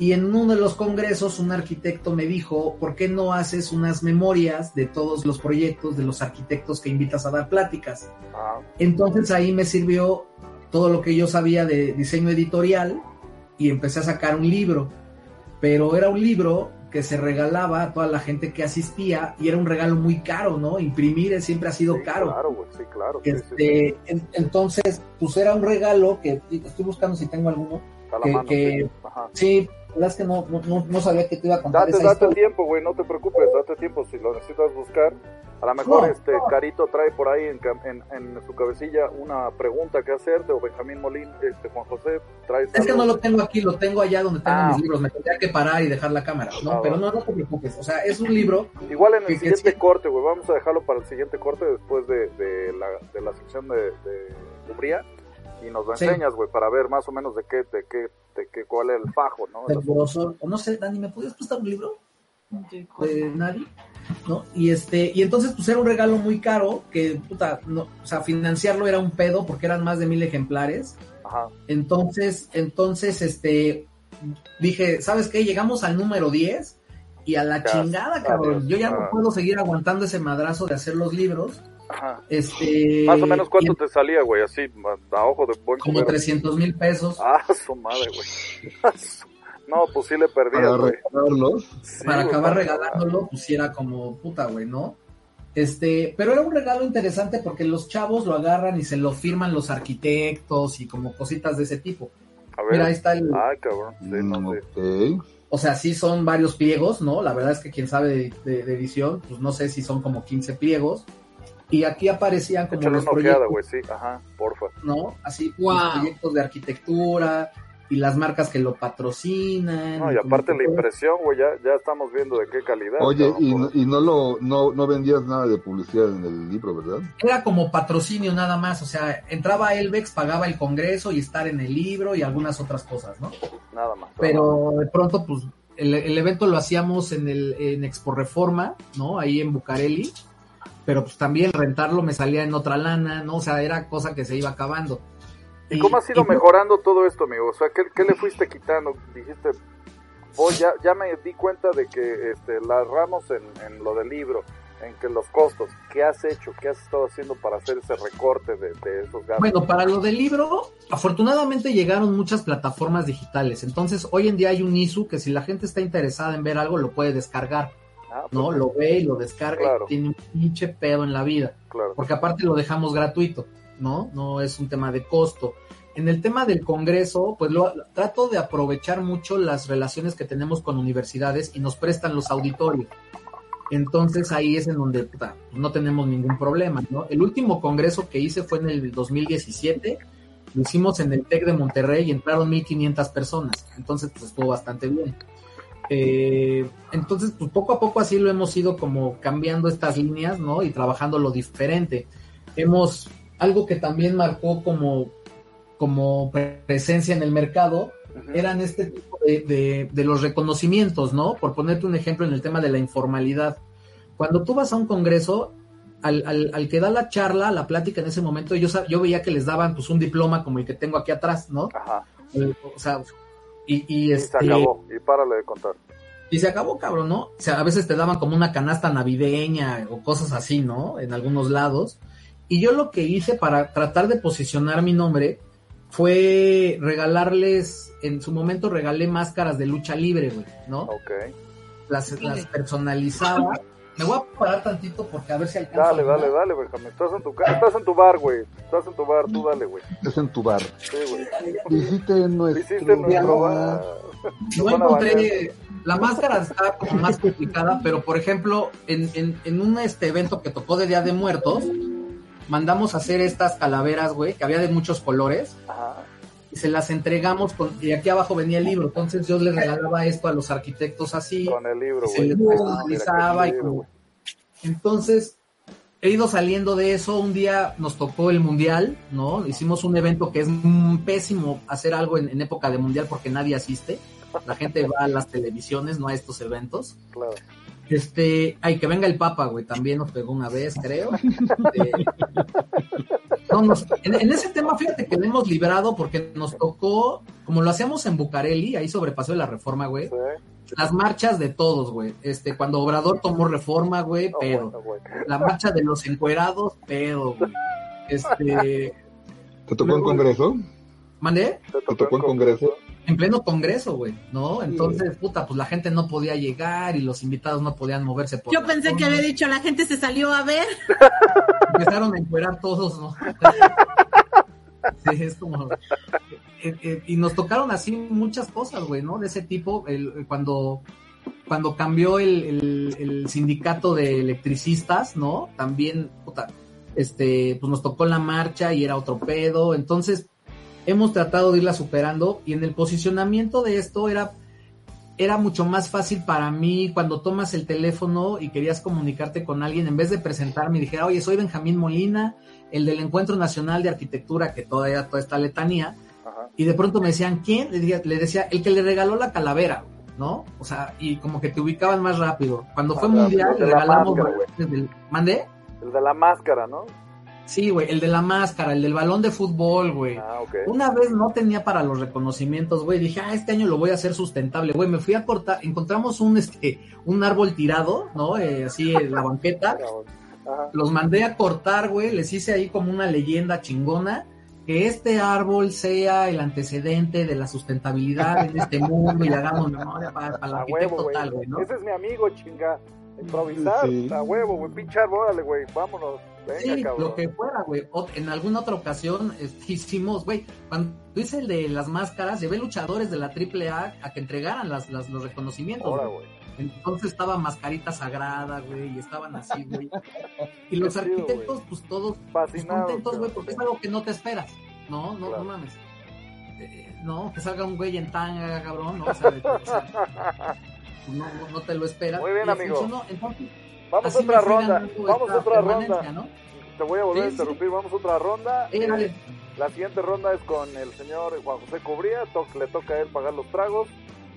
y en uno de los congresos un arquitecto me dijo, ¿por qué no haces unas memorias de todos los proyectos de los arquitectos que invitas a dar pláticas? Ah. Entonces ahí me sirvió todo lo que yo sabía de diseño editorial y empecé a sacar un libro, pero era un libro que se regalaba a toda la gente que asistía y era un regalo muy caro, ¿no? Imprimir siempre ha sido sí, caro. Claro, güey, sí, claro. Este, sí, sí. En, entonces, pues era un regalo que estoy buscando si tengo alguno. Que, mano, que, sí, la verdad es que no, no, no, sabía que te iba a contar. Date, esa date historia. tiempo, güey, no te preocupes, date tiempo. Si lo necesitas buscar, a lo mejor este. Carito trae por ahí en, en, en su cabecilla una pregunta que hacerte, o Benjamín Molín, este Juan José, trae Es que no lo tengo aquí, lo tengo allá donde tengo Ah. mis libros. Me tendría que parar y dejar la cámara, ¿no? Ah, Pero no, no te preocupes. O sea, es un libro. Igual en el que- siguiente corte, güey, vamos a dejarlo para el siguiente corte después de, de, la, de la sección de, de Umbría y nos lo Sí. enseñas, güey, para ver más o menos de qué, de qué este, que cuál es el fajo, ¿no? El grosor, no sé, Dani, ¿me podías prestar un libro? De nadie, ¿no? Y este, y entonces pues era un regalo muy caro, que puta, no, o sea, financiarlo era un pedo porque eran más de mil ejemplares. Ajá. Entonces, entonces, este, dije, ¿sabes qué? Llegamos al número 10 y a la Ya, chingada, cabrón. adiós. Yo ya no puedo seguir aguantando ese madrazo de hacer los libros. Ajá. Este. Más o menos cuánto y te salía, güey, así, a ojo de buen Como cubero. 300 mil pesos Ah, su madre, güey. no, pues sí le perdías, Para. Sí, para güey, acabar para- regalándolo, pues sí era como puta, güey, ¿no? Este, pero era un regalo interesante porque los chavos lo agarran y se lo firman los arquitectos y como cositas de ese tipo. A ver. Mira, ahí está el, Ay, cabrón. Sí, no, Mm. O sea, sí son varios pliegos, ¿no? La verdad es que quien sabe de, de- de edición, pues no sé si son como 15 pliegos. Y aquí aparecían como Échale los una ojeada, proyectos, güey, sí. Ajá, porfa. ¿no? Así, Wow. los proyectos de arquitectura y las marcas que lo patrocinan. No, y aparte la impresión, güey, ya, ya estamos viendo de qué calidad. Oye, y, no- y no lo no, no vendías nada de publicidad en el libro, ¿verdad? Era como patrocinio nada más, o sea, entraba Elvex, pagaba el congreso y estar en el libro y algunas otras cosas, ¿no? Nada más. Pero de pronto, pues, el, el evento lo hacíamos en el en Expo Reforma, ¿no? Ahí en Bucareli, pero pues también rentarlo me salía en otra lana, ¿no? O sea, era cosa que se iba acabando. ¿Y cómo has ido mejorando todo esto, amigo? O sea, ¿qué, qué le fuiste quitando? Dijiste, voy, ya, ya me di cuenta de que este, la ramos en, en lo del libro, en que los costos, ¿qué has hecho? ¿Qué has estado haciendo para hacer ese recorte de, de esos gastos? Bueno, para lo del libro, afortunadamente llegaron muchas plataformas digitales. Entonces, hoy en día hay un ISU que si la gente está interesada en ver algo, lo puede descargar, Ah, ¿no? Lo ve y lo descarga Claro. y tiene un pinche pedo en la vida. Claro. porque aparte lo dejamos gratuito, ¿no? No es un tema de costo. En el tema del Congreso, pues lo, trato de aprovechar mucho las relaciones que tenemos con universidades y nos prestan los auditorios. Entonces ahí es en donde puta, no tenemos ningún problema, ¿no? El último congreso que hice fue en el 2017, lo hicimos en el TEC de Monterrey y entraron 1500 personas, entonces pues estuvo bastante bien. Eh, entonces, pues poco a poco así lo hemos ido como cambiando estas líneas, ¿no? Y trabajando lo diferente. Hemos, algo que también marcó como, como presencia en el mercado, eran este tipo de, de- de los reconocimientos, ¿no? Por ponerte un ejemplo en el tema de la informalidad. Cuando tú vas a un congreso, al, al- al que da la charla, la plática en ese momento, yo, yo veía que les daban pues un diploma como el que tengo aquí atrás, ¿no? Ajá. Eh, O sea, y, y, Y este, se acabó. Y párale de contar. y se acabó, cabrón, ¿no? O sea, a veces te daban como una canasta navideña o cosas así, ¿no? En algunos lados. Y yo lo que hice para tratar de posicionar mi nombre fue regalarles, en su momento regalé máscaras de lucha libre, güey, ¿no? Ok. Las, las personalizaba. Me voy a parar tantito porque a ver si alcanzo. Dale, dale, dale, Benjamín. Estás en tu, estás en tu bar, güey. Estás en tu bar, tú dale, güey. Es en tu bar. Sí, güey. Visite nuestro Hiciste nuestro bar. No encontré, la máscara está como más complicada, pero por ejemplo, en, en, en un este evento que tocó de Día de Muertos, mandamos a hacer estas calaveras, güey, que había de muchos colores, Ajá. y se las entregamos con, y aquí abajo venía el libro, entonces yo les regalaba esto a los arquitectos así, Con el libro, se güey. les Ah, mira, personalizaba y como- entonces he ido saliendo de eso, un día nos tocó el mundial, ¿no? Hicimos un evento que es pésimo hacer algo en, en época de mundial porque nadie asiste, la gente va a las televisiones, no a estos eventos. Claro. Este, ay, que venga el Papa, güey, también nos pegó una vez, creo. Este, no, nos- en, en ese tema, fíjate que lo hemos librado porque nos tocó, como lo hacíamos en Bucareli, ahí sobrepasó de la reforma, güey, Sí. las marchas de todos, güey. Este, cuando Obrador tomó reforma, güey, No, pero bueno, güey. la marcha de los encuerados, pedo, güey. Este, ¿Te tocó en congreso? mandé Te ¿Te tocó en congreso? En pleno congreso, güey, ¿no? Entonces, puta, pues la gente no podía llegar y los invitados no podían moverse por Yo pensé que había dicho, la gente se salió a ver. empezaron a encuerar todos, ¿no? Sí, es como... eh, eh, y nos tocaron así muchas cosas, güey, ¿no? De ese tipo, el, cuando, cuando cambió el, el- el sindicato de electricistas, ¿no? También, puta, este, pues nos tocó la marcha y era otro pedo, entonces hemos tratado de irla superando y en el posicionamiento de esto era era mucho más fácil para mí cuando tomas el teléfono y querías comunicarte con alguien, en vez de presentarme y dijera, oye, soy Benjamín Molina, el del Encuentro Nacional de Arquitectura, que todavía toda esta letanía, Ajá. y de pronto me decían, ¿quién? Le decía, le decía, el que le regaló la calavera, ¿no? O sea, y como que te ubicaban más rápido. Cuando fue Ah, mundial, le la regalamos máscara, el- ¿Mandé? El de la máscara, ¿no? Sí, güey, el de la máscara, el del balón de fútbol, güey. Ah, ok. Una vez no tenía para los reconocimientos, güey. Dije, ah, este año lo voy a hacer sustentable, güey. Me fui a cortar, encontramos un este, un árbol tirado, ¿no? Eh, así en la banqueta. Ajá. Los mandé a cortar, güey. Les hice ahí como una leyenda chingona. Que este árbol sea el antecedente de la sustentabilidad en este mundo y hagamos memoria para, para el arquitecto huevo, güey. tal, güey, ¿no? Ese es mi amigo, chinga. Improvisar, Sí. a huevo, güey. Pinche árbol, órale, güey. Vámonos. Venga, Sí, cabrón. lo que fuera, güey. En alguna otra ocasión este, hicimos, güey, cuando hice el de las máscaras, llevé luchadores de la AAA a que entregaran las, las- los reconocimientos. Ahora, güey. Entonces estaba mascarita sagrada, güey, y estaban así, güey. Y los chido, arquitectos, pues todos pues, contentos, güey, porque es algo que no te esperas. No, no, Claro. no mames. Eh, no, que salga un güey en tanga, cabrón, ¿no? O sea, de- o sea, pues no, no, no te lo esperas. Muy bien, Y amigo. funcionó. Entonces, Vamos a así otra ronda. Vamos a otra ronda. ¿no? Te voy a volver a Sí, sí. interrumpir. Vamos a otra ronda. Eh. La siguiente ronda es con el señor Juan José Cubría. To- le toca a él pagar los tragos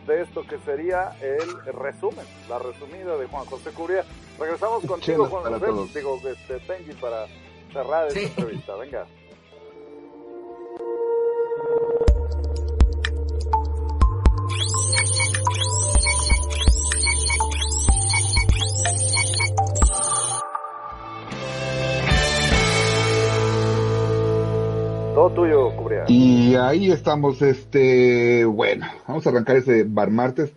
de esto que sería el resumen, la resumida de Juan José Cubría. Regresamos contigo, Juan José. todos. Digo, este, Benji, para cerrar esta Sí. entrevista. Venga. Todo tuyo, Cubría. Y ahí estamos, este, bueno, vamos a arrancar ese bar martes.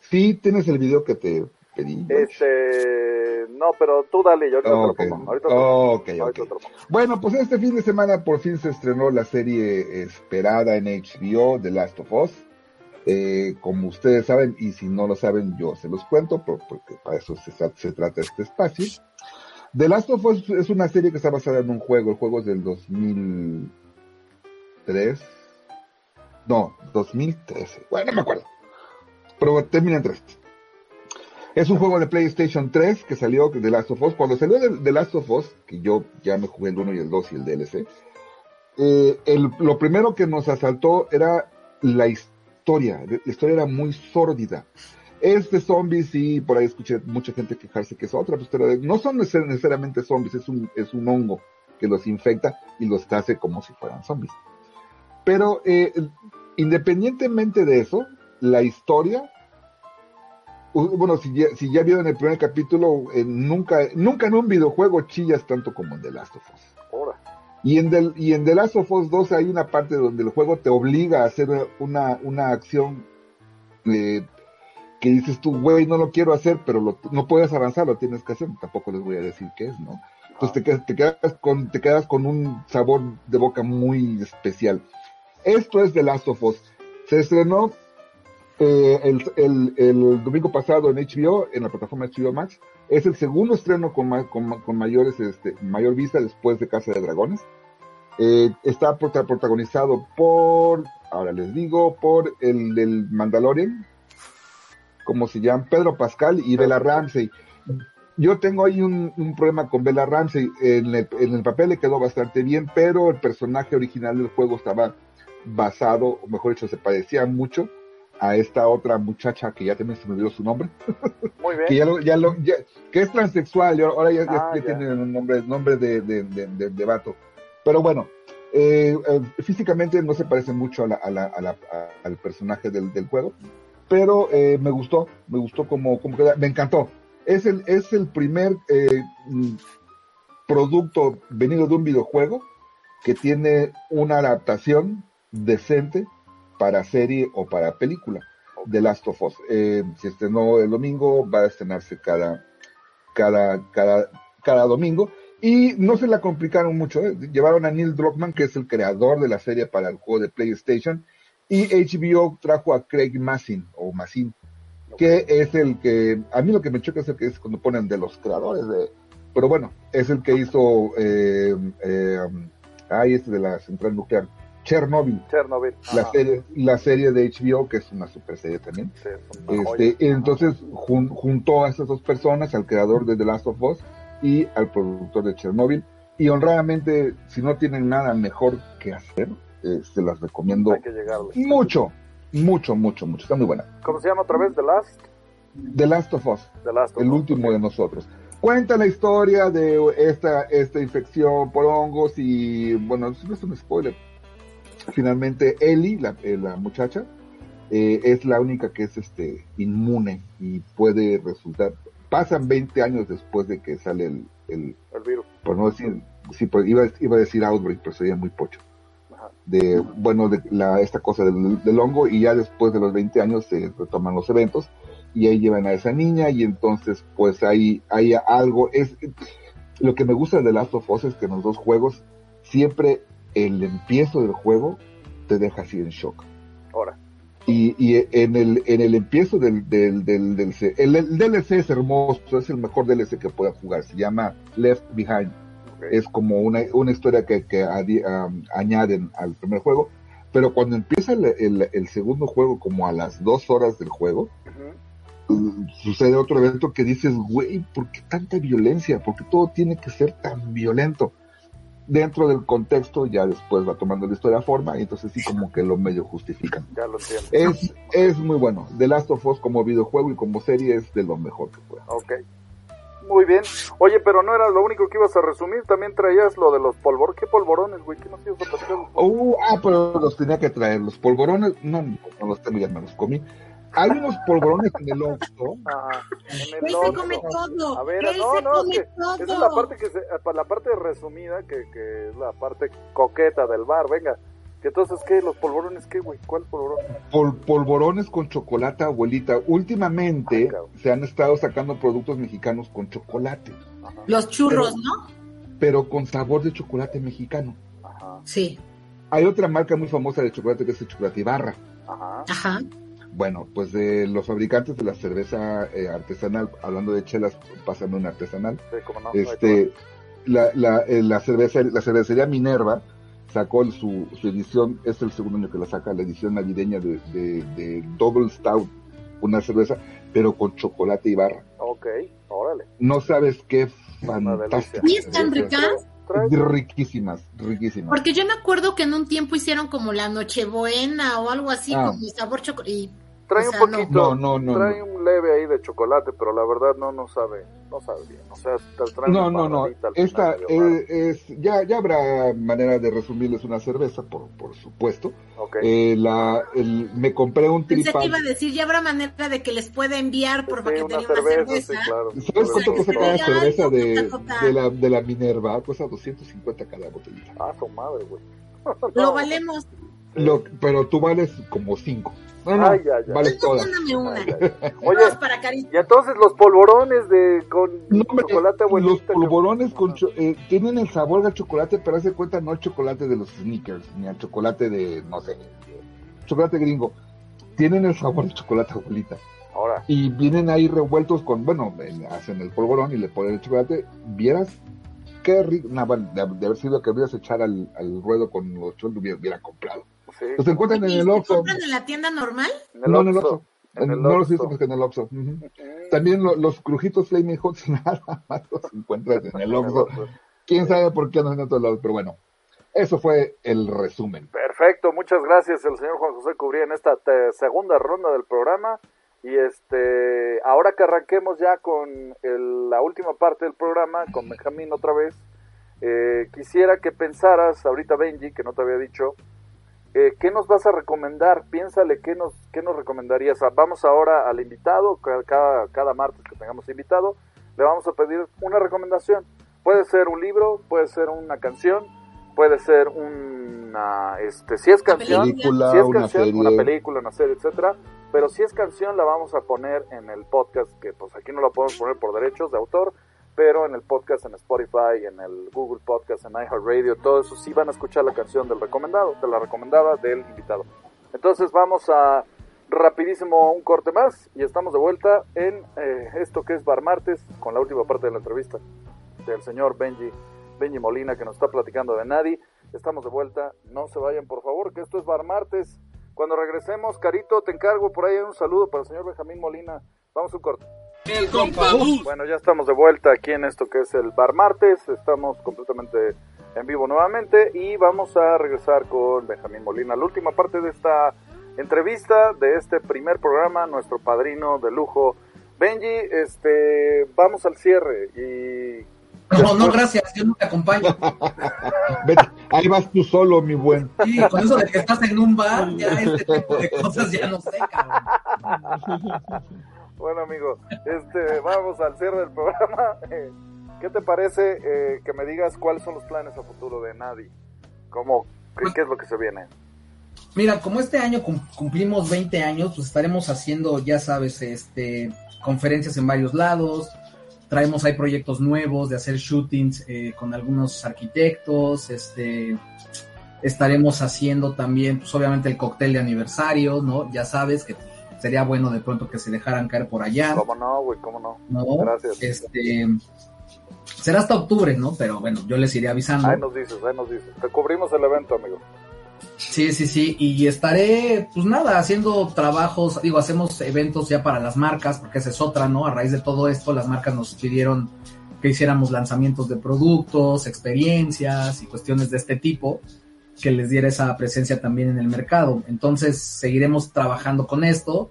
Sí, tienes el video que te pedí. Este, no, pero tú dale, yo ahorita te lo pongo. Ahorita lo pongo. ok, Ahorita ok. te lo pongo. Bueno, pues este fin de semana por fin se estrenó la serie esperada en HBO, The Last of Us. Eh, como ustedes saben, y si no lo saben, yo se los cuento, por- porque para eso se, se trata este espacio. The Last of Us es una serie que está basada en un juego, el juego es del 2003, no, 2013, bueno, no me acuerdo, pero termina en 3. Es un juego de PlayStation 3 que salió de Last of Us. Cuando salió de The Last of Us, que yo ya me jugué el 1 y el 2 y el DLC, eh, lo primero que nos asaltó era la historia. La historia era muy sórdida. Es de zombies y por ahí escuché mucha gente quejarse que es otra postura. de- No son neces- necesariamente zombies, es un, es un hongo que los infecta y los hace como si fueran zombies. Pero eh, independientemente de eso, la historia bueno, si ya, si ya vieron el primer capítulo, eh, nunca, nunca en un videojuego chillas tanto como en The Last of Us. Ahora. Y en, y en The Last of Us 2 hay una parte donde el juego te obliga a hacer una, una acción eh, que dices tú, güey, no lo quiero hacer, pero lo- no puedes avanzar, lo tienes que hacer. Tampoco les voy a decir qué es, ¿no? Entonces te, quedas- te, quedas con, te quedas con un sabor de boca muy especial. Esto es The Last of Us. Se estrenó eh, el, domingo pasado en HBO, en la plataforma HBO Max. Es el segundo estreno con, ma- con, ma- con mayores, este, mayor vista después de Casa de Dragones. Eh, está prota- protagonizado por, ahora les digo, por el del Mandalorian, como se llama, Pedro Pascal y Bella Ramsey. Yo tengo ahí un, problema con Bella Ramsey. En el papel le quedó bastante bien, pero el personaje original del juego estaba basado, o mejor dicho, se parecía mucho a esta otra muchacha que ya también se me olvidó su nombre, Muy bien. que ya lo, ya lo, ya- que es transexual y ahora ya, Ah, ya tiene un nombre, nombre de, de, de, de- de vato. Pero bueno, eh, eh, físicamente no se parece mucho a la, a la, a la- a- al personaje del, del juego, pero eh, me gustó, me gustó como, como queda, me encantó. Es el, es el primer eh, mm, producto venido de un videojuego que tiene una adaptación decente para serie o para película de Last of Us. Eh, se estrenó el domingo, va a estrenarse cada, cada, cada, cada domingo. Y no se la complicaron mucho. ¿eh? Llevaron a Neil Druckmann, que es el creador de la serie para el juego de PlayStation, y HBO trajo a Craig Massin, o Massin, que es el que, a mí lo que me choca es el que es cuando ponen de los creadores de, pero bueno, es el que hizo, eh, eh, este de la central nuclear, Chernobyl, Chernobyl. la Ajá. serie, la serie de HBO, que es una super serie también. Sí, es una joya. Este, entonces jun- juntó a esas dos personas, al creador de The Last of Us y al productor de Chernobyl, y honradamente, si no tienen nada mejor que hacer, eh, se las recomiendo Hay que llegarle. mucho, mucho, mucho, mucho. Está muy buena. ¿Cómo se llama otra vez? The Last. The Last of Us, The Last of el Us. último de nosotros. Cuenta la historia de esta, esta infección por hongos y, bueno, no es un spoiler. Finalmente, Ellie, la, eh, la muchacha, eh, es la única que es este inmune y puede resultar. Pasan 20 años después de que sale el, el El virus. por no decir, sí, pues, iba, iba a decir outbreak, pero sería muy pocho. Ajá. De, bueno, de la, esta cosa del, del hongo y ya después de los 20 años se retoman los eventos y ahí llevan a esa niña y entonces pues ahí hay algo, es lo que me gusta de Last of Us es que en los dos juegos siempre el empiezo del juego te deja así en shock. Ahora. Y, y en el en el empiezo del, del, del, del C- el, el DLC es hermoso, es el mejor DLC que pueda jugar, se llama Left Behind ok. es como una, una historia que, que adi- am, añaden al primer juego, pero cuando empieza el, el- el segundo juego, como a las dos horas del juego, sucede otro evento que dices, güey, ¿por qué tanta violencia? ¿Por qué todo tiene que ser tan violento? Dentro del contexto ya después va tomando la historia forma y entonces sí como que lo medio justifican. Ya lo entiendo. Es, es muy bueno. The Last of Us como videojuego y como serie es de lo mejor que pueda. Ok. Muy bien. Oye, pero no era lo único que ibas a resumir. También traías lo de los polvor. ¿Qué polvorones, güey? ¿Qué nos ibas a? Uh, ah, pero los tenía que traer. Los polvorones, no, no los tengo ya, me los comí. Hay unos polvorones en el Oxxo. Ajá. En Él se come todo. A ver, Él no, se no, come es que todo. esa es la parte que se, la parte resumida que, que es la parte coqueta del bar, venga. Que entonces qué, los polvorones qué, güey, ¿cuál polvorón? Pol- polvorones con chocolate, abuelita. Últimamente Ah, se han estado sacando productos mexicanos con chocolate, Ajá, Los churros, ¿no? pero con sabor de chocolate mexicano. ajá, Sí. Hay otra marca muy famosa de chocolate que es el chocolate Ibarra. ajá. Ajá. Bueno, pues de los fabricantes de la cerveza eh, artesanal, hablando de chelas, pásame una artesanal. Sí, no. este la, la, eh, la cerveza la cervecería Minerva sacó el- su, su edición es el segundo año que la saca la edición navideña de, de, de Double Stout una cerveza pero con chocolate y barra. Ok, órale. no sabes qué fantástica ¿Y están ricas? Riquísimas riquísimas Porque yo me acuerdo que en un tiempo hicieron como la Nochebuena o algo así, Ah. con mi sabor chocolate. Trae o sea, un poquito, no no no trae no un leve ahí de chocolate, pero la verdad no, no sabe, no sabe bien. O sea, te trae no, una no, no. Esta eh, es, ya, ya habrá manera de resumirles una cerveza, por, por supuesto. Ok. Eh, la, el, me compré un pensé tripal. que iba a decir, ya habrá manera de que les pueda enviar por Sí, una paquetería una cerveza, cerveza. sí, claro. ¿Sabes cuánto cuesta cada cerveza "Ay, de, jota, jota". de, la, de la Minerva? Cuesta 250 cada botellita. Ah, su madre, güey. Lo valemos. Lo, pero tú vales como 5. No, no, Ay, una. Ay, ay, ay. Oye, para y entonces los polvorones de con No, hombre, chocolate los abuelita. polvorones con cho- eh, tienen el sabor del chocolate, pero hace cuenta no el chocolate de los sneakers, ni el chocolate de, no sé, chocolate gringo. Tienen el sabor de chocolate abuelita. Ahora, Y vienen ahí revueltos con, bueno, hacen el polvorón y le ponen el chocolate. ¿Vieras qué rico? De, de haber sido que hubieras echar al, al ruedo con los cholos, hubiera, hubiera comprado. Sí. Los encuentran en ¿Y el Oxxo. compran en la tienda normal? No, en el Oxxo. En el no los que en el Oxxo. También lo- los crujitos Flaming Hot nada más los encuentras en el Oxxo. Quién sabe por qué andan en otros lados, pero bueno. Eso fue el resumen. Perfecto, muchas gracias el señor Juan José Cubría en esta segunda ronda del programa. Y este, ahora que arranquemos ya con el- la última parte del programa, con Benjamín otra vez, eh, quisiera que pensaras, ahorita Benji, que no te había dicho, eh, ¿qué nos vas a recomendar? Piénsale, ¿qué nos, qué nos recomendarías? Ah, Vamos ahora al invitado, ca- cada, cada martes que tengamos invitado, le vamos a pedir una recomendación. Puede ser un libro, puede ser una canción, puede ser una, este, si es canción, Película, si es una canción, serie. una película, una serie, etcétera. Pero si es canción, la vamos a poner en el podcast, que pues aquí no la podemos poner por derechos de autor, pero en el podcast, en Spotify, en el Google Podcast, en iHeartRadio, todo eso sí van a escuchar la canción del recomendado, de la recomendada del invitado. Entonces vamos a rapidísimo un corte más y estamos de vuelta en eh, esto que es Bar Martes con la última parte de la entrevista del señor Benji, Benji Molina que nos está platicando de Nadie. Estamos de vuelta, no se vayan por favor, que esto es Bar Martes. Cuando regresemos, Carito, te encargo por ahí un saludo para el señor Benjamín Molina. Vamos a un corte. El Compabús. Bueno, ya estamos de vuelta aquí en esto que es el Bar Martes. Estamos completamente en vivo nuevamente y vamos a regresar con Benjamín Molina. La última parte de esta entrevista, de este primer programa, nuestro padrino de lujo, Benji, este, vamos al cierre y... No, no, gracias, yo no te acompaño. Vete, ahí vas tú solo, mi buen. Sí, con eso de que estás en un bar, ya este tipo de cosas ya no sé, cabrón. Bueno, amigo, este, vamos al cierre del programa. Eh, ¿Qué te parece eh, que me digas cuáles son los planes a futuro de Nadi? ¿Cómo, qué, es lo que se viene? Mira, como este año cum- cumplimos 20 años, pues estaremos haciendo, ya sabes, este conferencias en varios lados. Traemos ahí proyectos nuevos de hacer shootings eh, con algunos arquitectos. Este estaremos haciendo también, pues obviamente el cóctel de aniversario, ¿no? Ya sabes que sería bueno de pronto que se dejaran caer por allá. ¿Cómo no, güey? ¿Cómo no? ¿no? Gracias. Este será hasta octubre, ¿no? Pero bueno, yo les iré avisando. Ahí nos dices, ahí nos dices. Te cubrimos el evento, amigo. Sí, sí, sí, y estaré, pues nada, haciendo trabajos, digo, hacemos eventos ya para las marcas, porque esa es otra, ¿no? A raíz de todo esto, las marcas nos pidieron que hiciéramos lanzamientos de productos, experiencias y cuestiones de este tipo, que les diera esa presencia también en el mercado. Entonces, seguiremos trabajando con esto.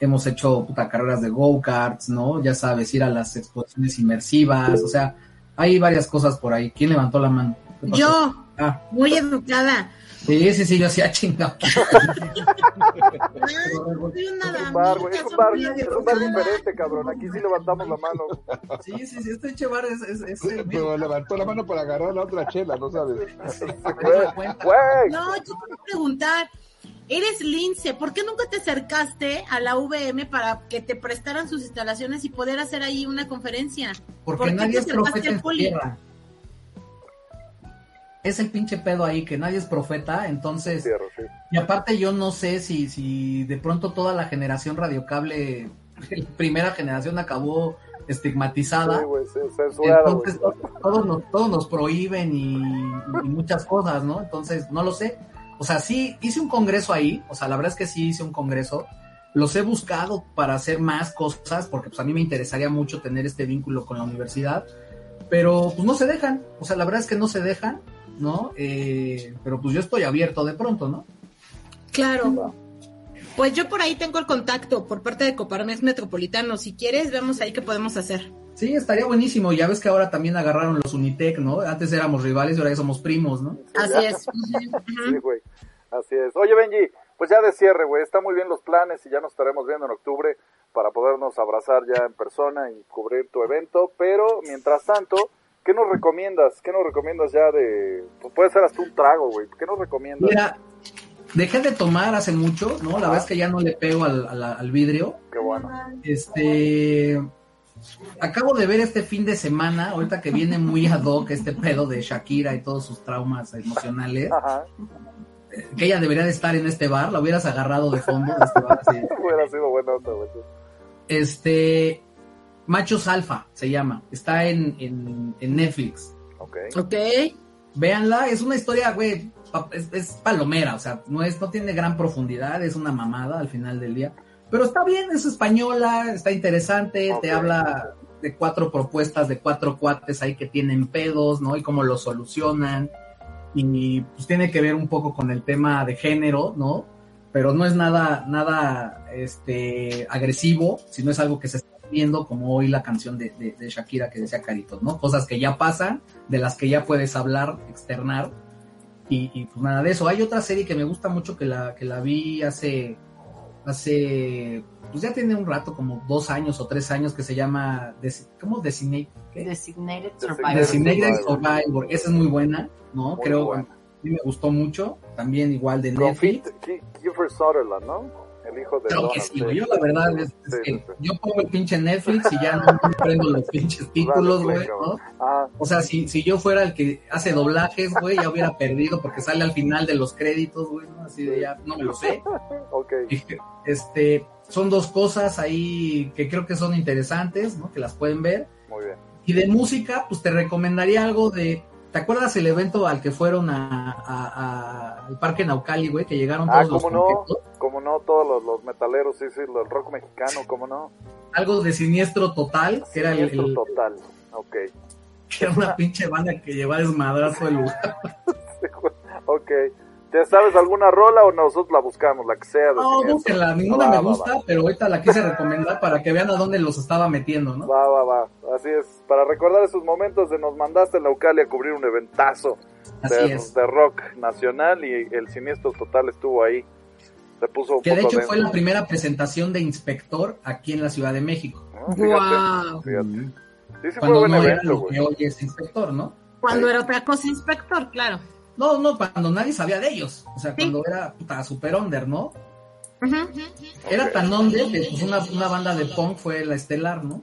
Hemos hecho puta, carreras de go-karts, ¿no? Ya sabes, ir a las exposiciones inmersivas, o sea, hay varias cosas por ahí. ¿Quién levantó la mano? Yo, Ah, muy educada. Sí, sí, sí, yo hacía chingado. Soy una Es un bar, güey. Es un bar, es un bar diferente, cabrón. Aquí sí levantamos la mano. Sí, sí, sí, este chevar es, es, es el. Pero levantó la mano para agarrar la otra chela, ¿no sabes? No, yo quiero preguntar, eres lince, ¿por qué nunca te acercaste a la VM para que te prestaran sus instalaciones y poder hacer ahí una conferencia? Porque ¿Por qué nadie te es acercaste profeta en tierra. Es el pinche pedo ahí, que nadie es profeta, entonces, Cierro, sí. y aparte yo no sé si, si de pronto toda la generación radiocable, primera generación acabó estigmatizada. Sí, censurada. Entonces to- todos nos, todos nos prohíben y, y muchas cosas, ¿no? Entonces, no lo sé. O sea, sí hice un congreso ahí, o sea, la verdad es que sí hice un congreso. Los he buscado para hacer más cosas, porque pues a mí me interesaría mucho tener este vínculo con la universidad, pero pues no se dejan, o sea, la verdad es que no se dejan, ¿no? Eh, pero pues yo estoy abierto de pronto, ¿no? Claro. Pues yo por ahí tengo el contacto por parte de Coparmex Metropolitano. Si quieres, vemos ahí qué podemos hacer. Sí, estaría buenísimo. Ya ves que ahora también agarraron los Unitec, ¿no? Antes éramos rivales y ahora ya somos primos, ¿no? Así es. Sí, güey. Así es. Oye, Benji, pues ya de cierre, güey. Está muy bien los planes y ya nos estaremos viendo en octubre para podernos abrazar ya en persona y cubrir tu evento. Pero mientras tanto, ¿qué nos recomiendas? ¿Qué nos recomiendas ya de. Pues puede ser hasta un trago, güey. ¿Qué nos recomiendas? Mira, dejé de tomar hace mucho, ¿no? La verdad es que ya no le pego al, al- al vidrio. Qué bueno. Este. Acabo de ver este fin de semana, ahorita que viene muy ad hoc este pedo de Shakira y todos sus traumas emocionales, Ajá. que ella debería de estar en este bar, la hubieras agarrado de fondo de este bar, así. Hubiera sido buena otra. Este. Machos Alfa se llama, está en, en, en Netflix. Ok. Ok. Véanla, es una historia, güey, es, es palomera, o sea, no es, no tiene gran profundidad, es una mamada al final del día. Pero está bien, es española, está interesante, te habla de cuatro propuestas de cuatro cuates ahí que tienen pedos, ¿no? Y cómo lo solucionan. Y pues tiene que ver un poco con el tema de género, ¿no? Pero no es nada, nada, este, agresivo, sino es algo que se está viendo como hoy la canción de, de- de Shakira que decía Caritos, ¿no? Cosas que ya pasan, de las que ya puedes hablar, externar. Y, y, pues nada de eso. Hay otra serie que me gusta mucho que la, que la vi hace, hace, pues ya tiene un rato, como dos años o tres años, que se llama, ¿cómo? Designated Designated Survivor. Designated Survivor. Esa es muy buena, ¿no? Muy Creo, buena. a mí me gustó mucho. También igual de Netflix. Kiefer Sutherland, ¿no? El hijo de Creo Donald. que sí, güey. Yo la verdad es, es Sí, que sí, yo pongo el pinche Netflix y ya no prendo los pinches títulos, güey. ¿no? Ah, O sea, si, si yo fuera el que hace doblajes, güey, ya hubiera perdido porque sale al final de los créditos, güey, ¿no? Así de ya, no me lo sé. ok. Este, son dos cosas ahí que creo que son interesantes, ¿no? Que las pueden ver. Muy bien. Y de música, pues te recomendaría algo de. ¿Te acuerdas el evento al que fueron a, a- a- al Parque Naucali, güey? Que llegaron Ah, todos los ¿cómo no? conjuntos? Como no, todos los, los metaleros, sí, sí, el rock mexicano, ¿cómo no? Algo de siniestro total, que era el, Siniestro el- total. Ok. que era una pinche banda que llevaba todo el lugar. ok. ¿Te sabes alguna rola o nosotros la buscamos, la que sea? No, búsquenla, ninguna me gusta, pero ahorita la quise recomendar para que vean a dónde los estaba metiendo, ¿no? Va, va, va, así es, para recordar esos momentos de nos mandaste en la Ucali a cubrir un eventazo de, de, rock nacional y el siniestro total estuvo ahí. Se puso que de hecho fue la primera presentación de Inspector aquí en la Ciudad de México. Ah, wow. Sí, sí fue buen evento, lo que hoy es Inspector, ¿no? Cuando era otra cosa Inspector, claro. No, no, cuando nadie sabía de ellos. O sea, cuando era puta, super under, ¿no? Era tan under que pues, una, una banda de punk fue la estelar, ¿no?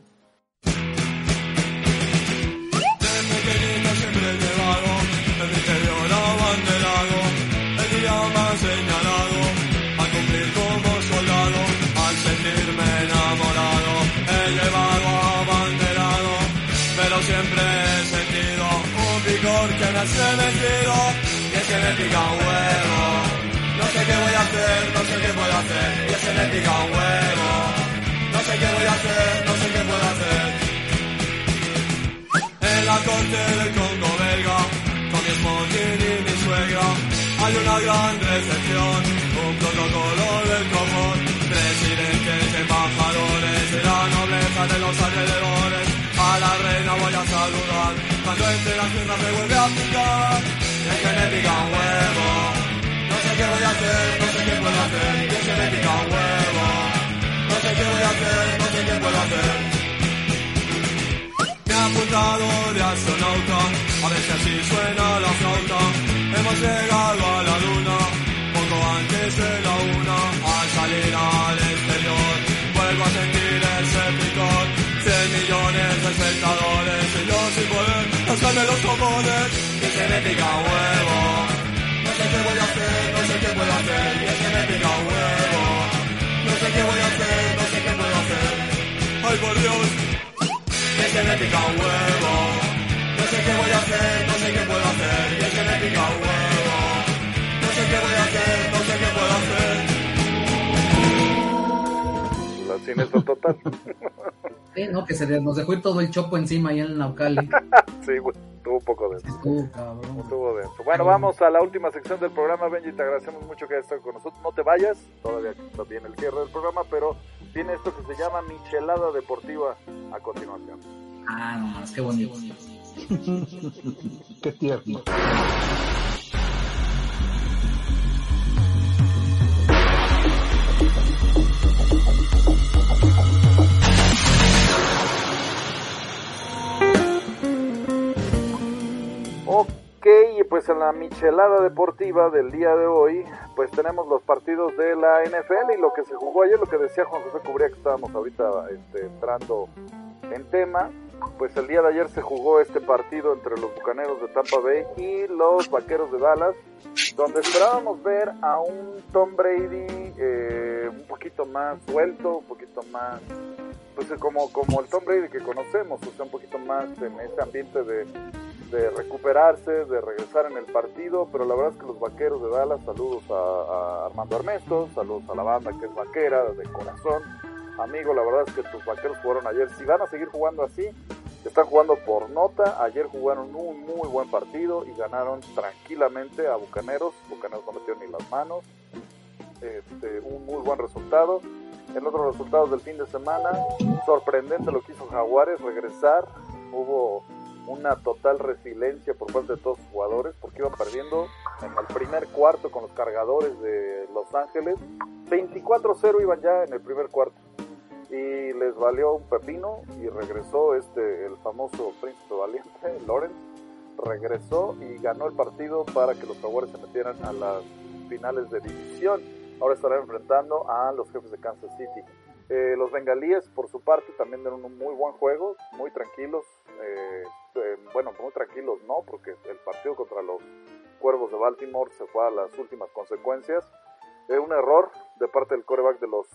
Hace mentido y me pica un huevo. No sé qué voy a hacer, no sé qué puedo hacer y es que me pica un huevo. No sé qué voy a hacer, no sé qué puedo hacer. En la corte del Congo belga, con mi smoking y mi suegra, hay una gran recepción, un protocolo del común, presidentes, embajadores de la nobleza de los alrededores, la reina voy a saludar. Cuando entre las piernas me vuelve a picar Es que me pica huevo. No sé qué voy a hacer, no sé qué puedo hacer es que me pica huevo. No sé qué voy a hacer, no sé qué puedo hacer. Me ha apuntado de astronauta A ver si así suena la flauta. Hemos llegado a la luna Poco antes de la una Al salir al exterior Vuelvo a sentir Y yo sin poder Pásame los cojones que se me pica huevo. No sé qué voy a hacer, no sé qué puedo hacer, que se me pica huevo. No sé qué voy a hacer, no sé qué puedo hacer. Ay por Dios, que se me pica huevo. No sé qué voy a hacer, no sé qué puedo hacer, que se me pica huevo. Siniestro total. Sí, no, que se nos dejó ir todo el chopo encima ahí en el Naucali. sí, güey, tuvo un poco de eso. Estuvo, cabrón. Estuvo dentro. Bueno, vamos a la última sección del programa, Benji, te agradecemos mucho que hayas estado con nosotros. No te vayas, todavía está bien el cierre del programa, pero tiene esto que se llama Michelada Deportiva a continuación. Ah, no más, qué bonito. qué tierno. Ok, pues en la michelada deportiva del día de hoy, pues tenemos los partidos de la NFL y lo que se jugó ayer, lo que decía Juan José Cubría que estábamos ahorita este, entrando en tema, pues el día de ayer se jugó este partido entre los Bucaneros de Tampa Bay y los Vaqueros de Dallas, donde esperábamos ver a un Tom Brady eh, un poquito más suelto, un poquito más pues como, como el Tom Brady que conocemos, o sea, un poquito más en ese ambiente de, de recuperarse, de regresar en el partido, pero la verdad es que los vaqueros de Dallas, saludos a, Armando Armesto, saludos a la banda que es vaquera de corazón. Amigo, la verdad es que tus vaqueros jugaron ayer. Si van a seguir jugando así, están jugando por nota. Ayer jugaron un muy buen partido y ganaron tranquilamente a Bucaneros. Bucaneros no metieron ni las manos. Este, un muy buen resultado. En otros resultados del fin de semana, sorprendente lo que hizo Jaguares, regresar. Hubo una total resiliencia por parte de todos los jugadores porque iban perdiendo en el primer cuarto con los cargadores de Los Ángeles. 24-0 iban ya en el primer cuarto y les valió un pepino y regresó este el famoso príncipe valiente, Lawrence, regresó y ganó el partido para que los Jaguares se metieran a las finales de división. Ahora estarán enfrentando a los jefes de Kansas City. Eh, los bengalíes, por su parte, también dieron un muy buen juego, muy tranquilos. Eh, eh, bueno, muy tranquilos no, porque el partido contra los Cuervos de Baltimore se fue a las últimas consecuencias. un error de parte del coreback de los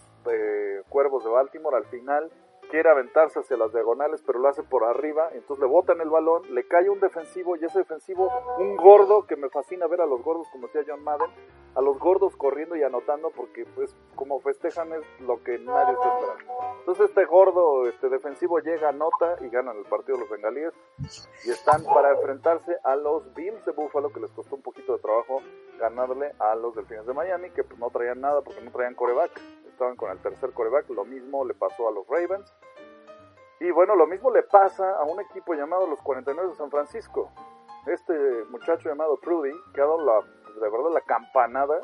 Cuervos de Baltimore al final, quiere aventarse hacia las diagonales, pero lo hace por arriba, entonces le botan el balón, le cae un defensivo y ese defensivo, un gordo, que me fascina ver a los gordos, como decía John Madden, a los gordos corriendo y anotando porque pues como festejan es lo que nadie está esperando. Entonces este gordo este defensivo llega, anota y ganan el partido los bengalíes y están para enfrentarse a los Bills de Buffalo que les costó un poquito de trabajo ganarle a los Delfines de Miami que pues no traían nada porque no traían coreback, estaban con el tercer coreback, lo mismo le pasó a los Ravens. Y bueno, lo mismo le pasa a un equipo llamado los 49 de San Francisco. Este muchacho llamado Prudy, que ha dado la, de verdad la campanada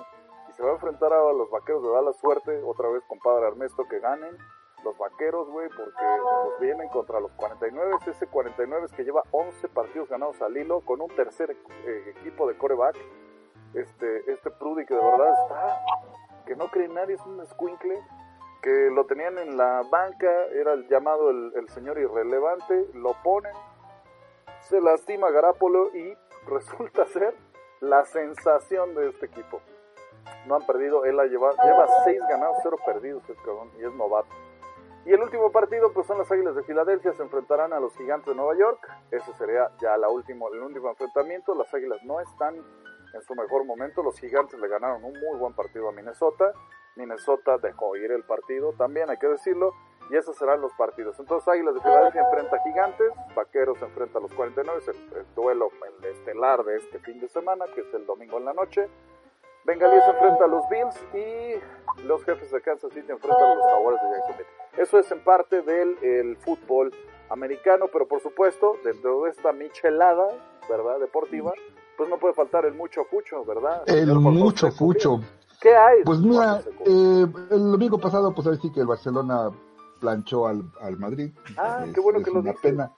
y se va a enfrentar a los vaqueros de Dallas. Suerte, otra vez con Padre Ernesto, que ganen los vaqueros, güey, porque nos vienen contra los 49. Ese 49 es que lleva 11 partidos ganados al hilo con un tercer eh, equipo de coreback. Este, este Prudy que de verdad está, que no cree nadie, es un squinkle que lo tenían en la banca, era el llamado el, el señor irrelevante, lo ponen, se lastima Garapolo y resulta ser la sensación de este equipo. No han perdido, él ha llevado, lleva 6 ganados, 0 perdidos, es cabrón, y es novato. Y el último partido, pues son las Águilas de Filadelfia, se enfrentarán a los Gigantes de Nueva York. Ese sería ya la último, el último enfrentamiento. Las Águilas no están en su mejor momento. Los Gigantes le ganaron un muy buen partido a Minnesota. Minnesota dejó ir el partido, también hay que decirlo. Y esos serán los partidos. Entonces Águilas de Filadelfia enfrenta a Gigantes, Vaqueros enfrenta a los 49, el, el duelo el estelar de este fin de semana, que es el domingo en la noche. Bengalíes enfrenta a los Bills y los jefes de Kansas City enfrentan a los Jaguares de Jacksonville. Eso es en parte del el fútbol americano, pero por supuesto, dentro de esta michelada, ¿verdad? Deportiva, pues no puede faltar el mucho fucho, ¿verdad? El mucho José fucho. Cubillo. ¿Qué hay? Pues mira, eh, el domingo pasado, pues ahora sí que el Barcelona planchó al, al Madrid. Ah, Es- qué bueno es que lo una dices. pena.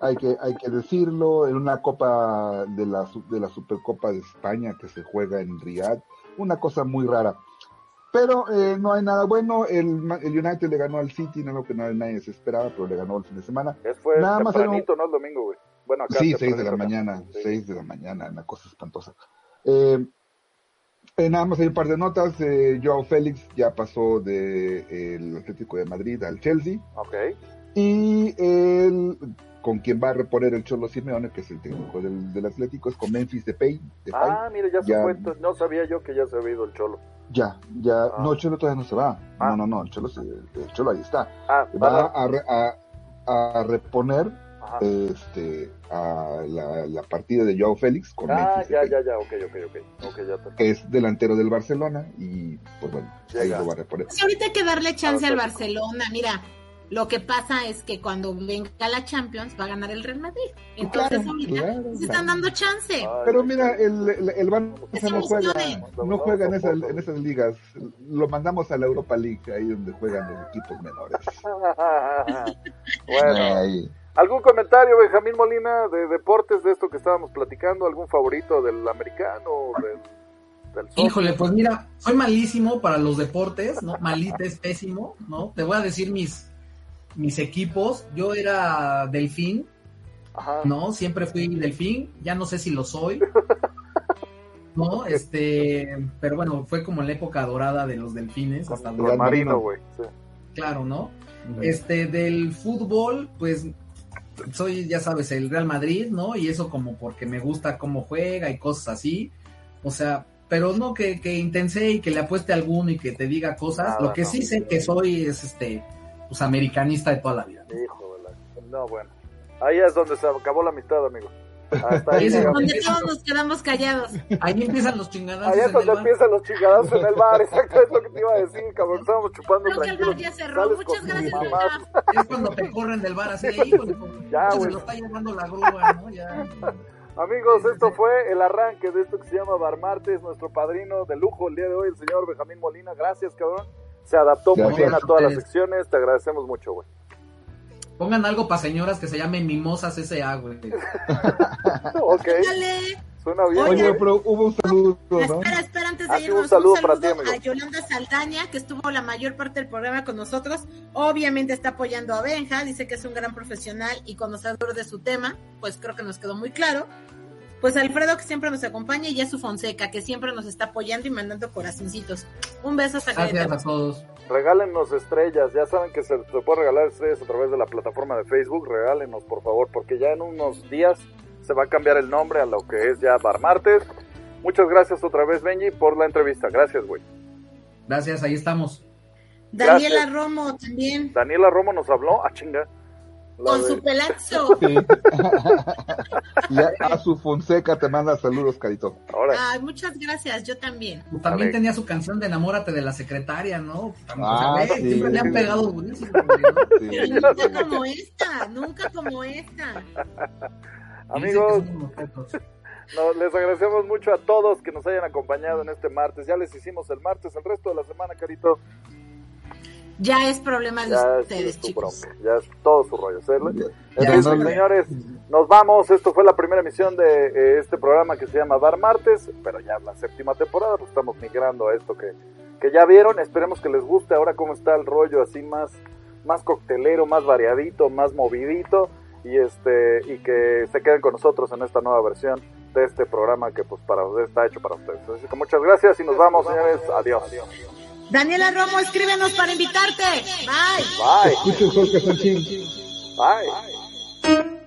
Hay que, hay que decirlo, en una copa de la, de la Supercopa de España que se juega en Riyadh, una cosa muy rara. Pero eh, no hay nada bueno, el, el United le ganó al City, no lo que nadie se esperaba, pero le ganó el fin de semana. Es fue Nada más tempranito, ¿no? El domingo, güey. Bueno, acá Sí, 6 de la acá. mañana, Sí. 6 de la mañana, una cosa espantosa. Eh, eh, nada más hay un par de notas. Eh, Joao Félix ya pasó del Atlético de Madrid al Chelsea. Ok. Y el, con quien va a reponer el Cholo Simeone, que es el técnico del, del Atlético, es con Memphis Depay. Depay. Ah, mira, ya se Ya. fue. entonces, No sabía yo que ya se había ido el cholo. Ya, ya. Ah. No, el Cholo todavía no se va. Ah. No, no, no, el Cholo, se- el Cholo ahí está. Ah, Va va. a, a, a reponer. Este, a la, la partida de Joao Félix con Ah, Memphis ya, Depay. ya, ya, ok, ok, ok. Ok, ya te... que es delantero del Barcelona y pues bueno, ahí lo va a reponer. Pues ahorita hay que darle chance al. Barcelona. Mira, lo que pasa es que cuando venga la Champions va a ganar el Real Madrid. Entonces Claro, ahorita claro, se están dando chance. Ay, Pero mira, el, el, el Barça no juega, sabe. no juega en, esas, en esas ligas. Lo mandamos a la Europa League, ahí donde juegan los equipos menores. bueno, Ahí. ¿Algún comentario, Benjamín Molina, de deportes de esto que estábamos platicando? ¿Algún favorito del americano? Del, del? Híjole, pues mira, soy malísimo para los deportes, ¿no? Malita es pésimo, ¿no? Te voy a decir mis, mis equipos. Yo era delfín, Ajá. ¿no? Siempre fui delfín, ya no sé si lo soy. ¿No? Este, pero bueno, fue como la época dorada de los delfines, hasta el marino, güey. Sí. claro, ¿no? Este, del fútbol, pues soy, ya sabes, el Real Madrid, ¿no? Y eso como porque me gusta cómo juega y cosas así. O sea, pero no que, que intense y que le apueste a alguno y que te diga cosas. Nada, Lo que no. sí sé que soy es este, pues americanista de toda la vida. No, bueno. Ahí es donde se acabó la amistad, amigo. Hasta ahí Ahí es. Donde todos nos quedamos callados. Ahí empiezan los chingadazos. Ahí es en el donde bar. empiezan los chingadazos en el bar, exacto, es lo que te iba a decir, cabrón. Estábamos chupando Creo que el bar ya cerró. Sales Muchas gracias. Es cuando te corren del bar así, como- Ya, se lo está llevando la grúa, ¿no? Ya. Amigos, esto fue el arranque de esto que se llama Bar Martes, nuestro padrino de lujo el día de hoy, el señor Benjamín Molina. Gracias, cabrón. Se adaptó muy bien a todas las secciones, te agradecemos mucho, güey. Pongan algo para señoras que se llamen mimosas S.A., güey. Ok, Dale. suena bien. Oye, Oye, pero hubo un saludo, ¿no? Espera, espera, antes de Ah, irnos, un saludo para ti, amigo. a Yolanda Saldaña, que estuvo la mayor parte del programa con nosotros. Obviamente está apoyando a Benja, dice que es un gran profesional y conocedor de su tema, pues creo que nos quedó muy claro. Pues Alfredo que siempre nos acompaña y su Fonseca que siempre nos está apoyando y mandando corazoncitos. Un beso hasta Gracias a todos. Regálenos estrellas, ya saben que se, se puede regalar estrellas a través de la plataforma de Facebook, regálenos por favor, porque ya en unos días se va a cambiar el nombre a lo que es ya Bar Martes. Muchas gracias otra vez Benji por la entrevista, gracias güey. Gracias, ahí estamos. Daniela Romo también. Daniela Romo nos habló, a ah, chinga. Con su pelazo. y a, su Fonseca te manda saludos, Carito. Ay, muchas gracias, yo también. También tenía su canción de Enamórate de la secretaria, ¿no? Ah, Siempre le han pegado buenísimo. Nunca como esta, nunca como esta. Amigos, les agradecemos mucho a todos que nos hayan acompañado en este martes. Ya les hicimos el martes, el resto de la semana, Carito ya es problema de ustedes, chicos. ya es todo su rollo. señores, nos vamos. Esto fue la primera emisión de eh, este programa que se llama Bar Martes, pero ya la séptima temporada, pues estamos migrando a esto que, que ya vieron. Esperemos que les guste ahora cómo está el rollo así más, más coctelero, más variadito, más movidito y este y que se queden con nosotros en esta nueva versión de este programa que pues para ustedes está hecho para ustedes. Así que muchas gracias y nos vamos, señores. Adiós. Daniela Romo, escríbenos para invitarte. Bye. Bye. Bye.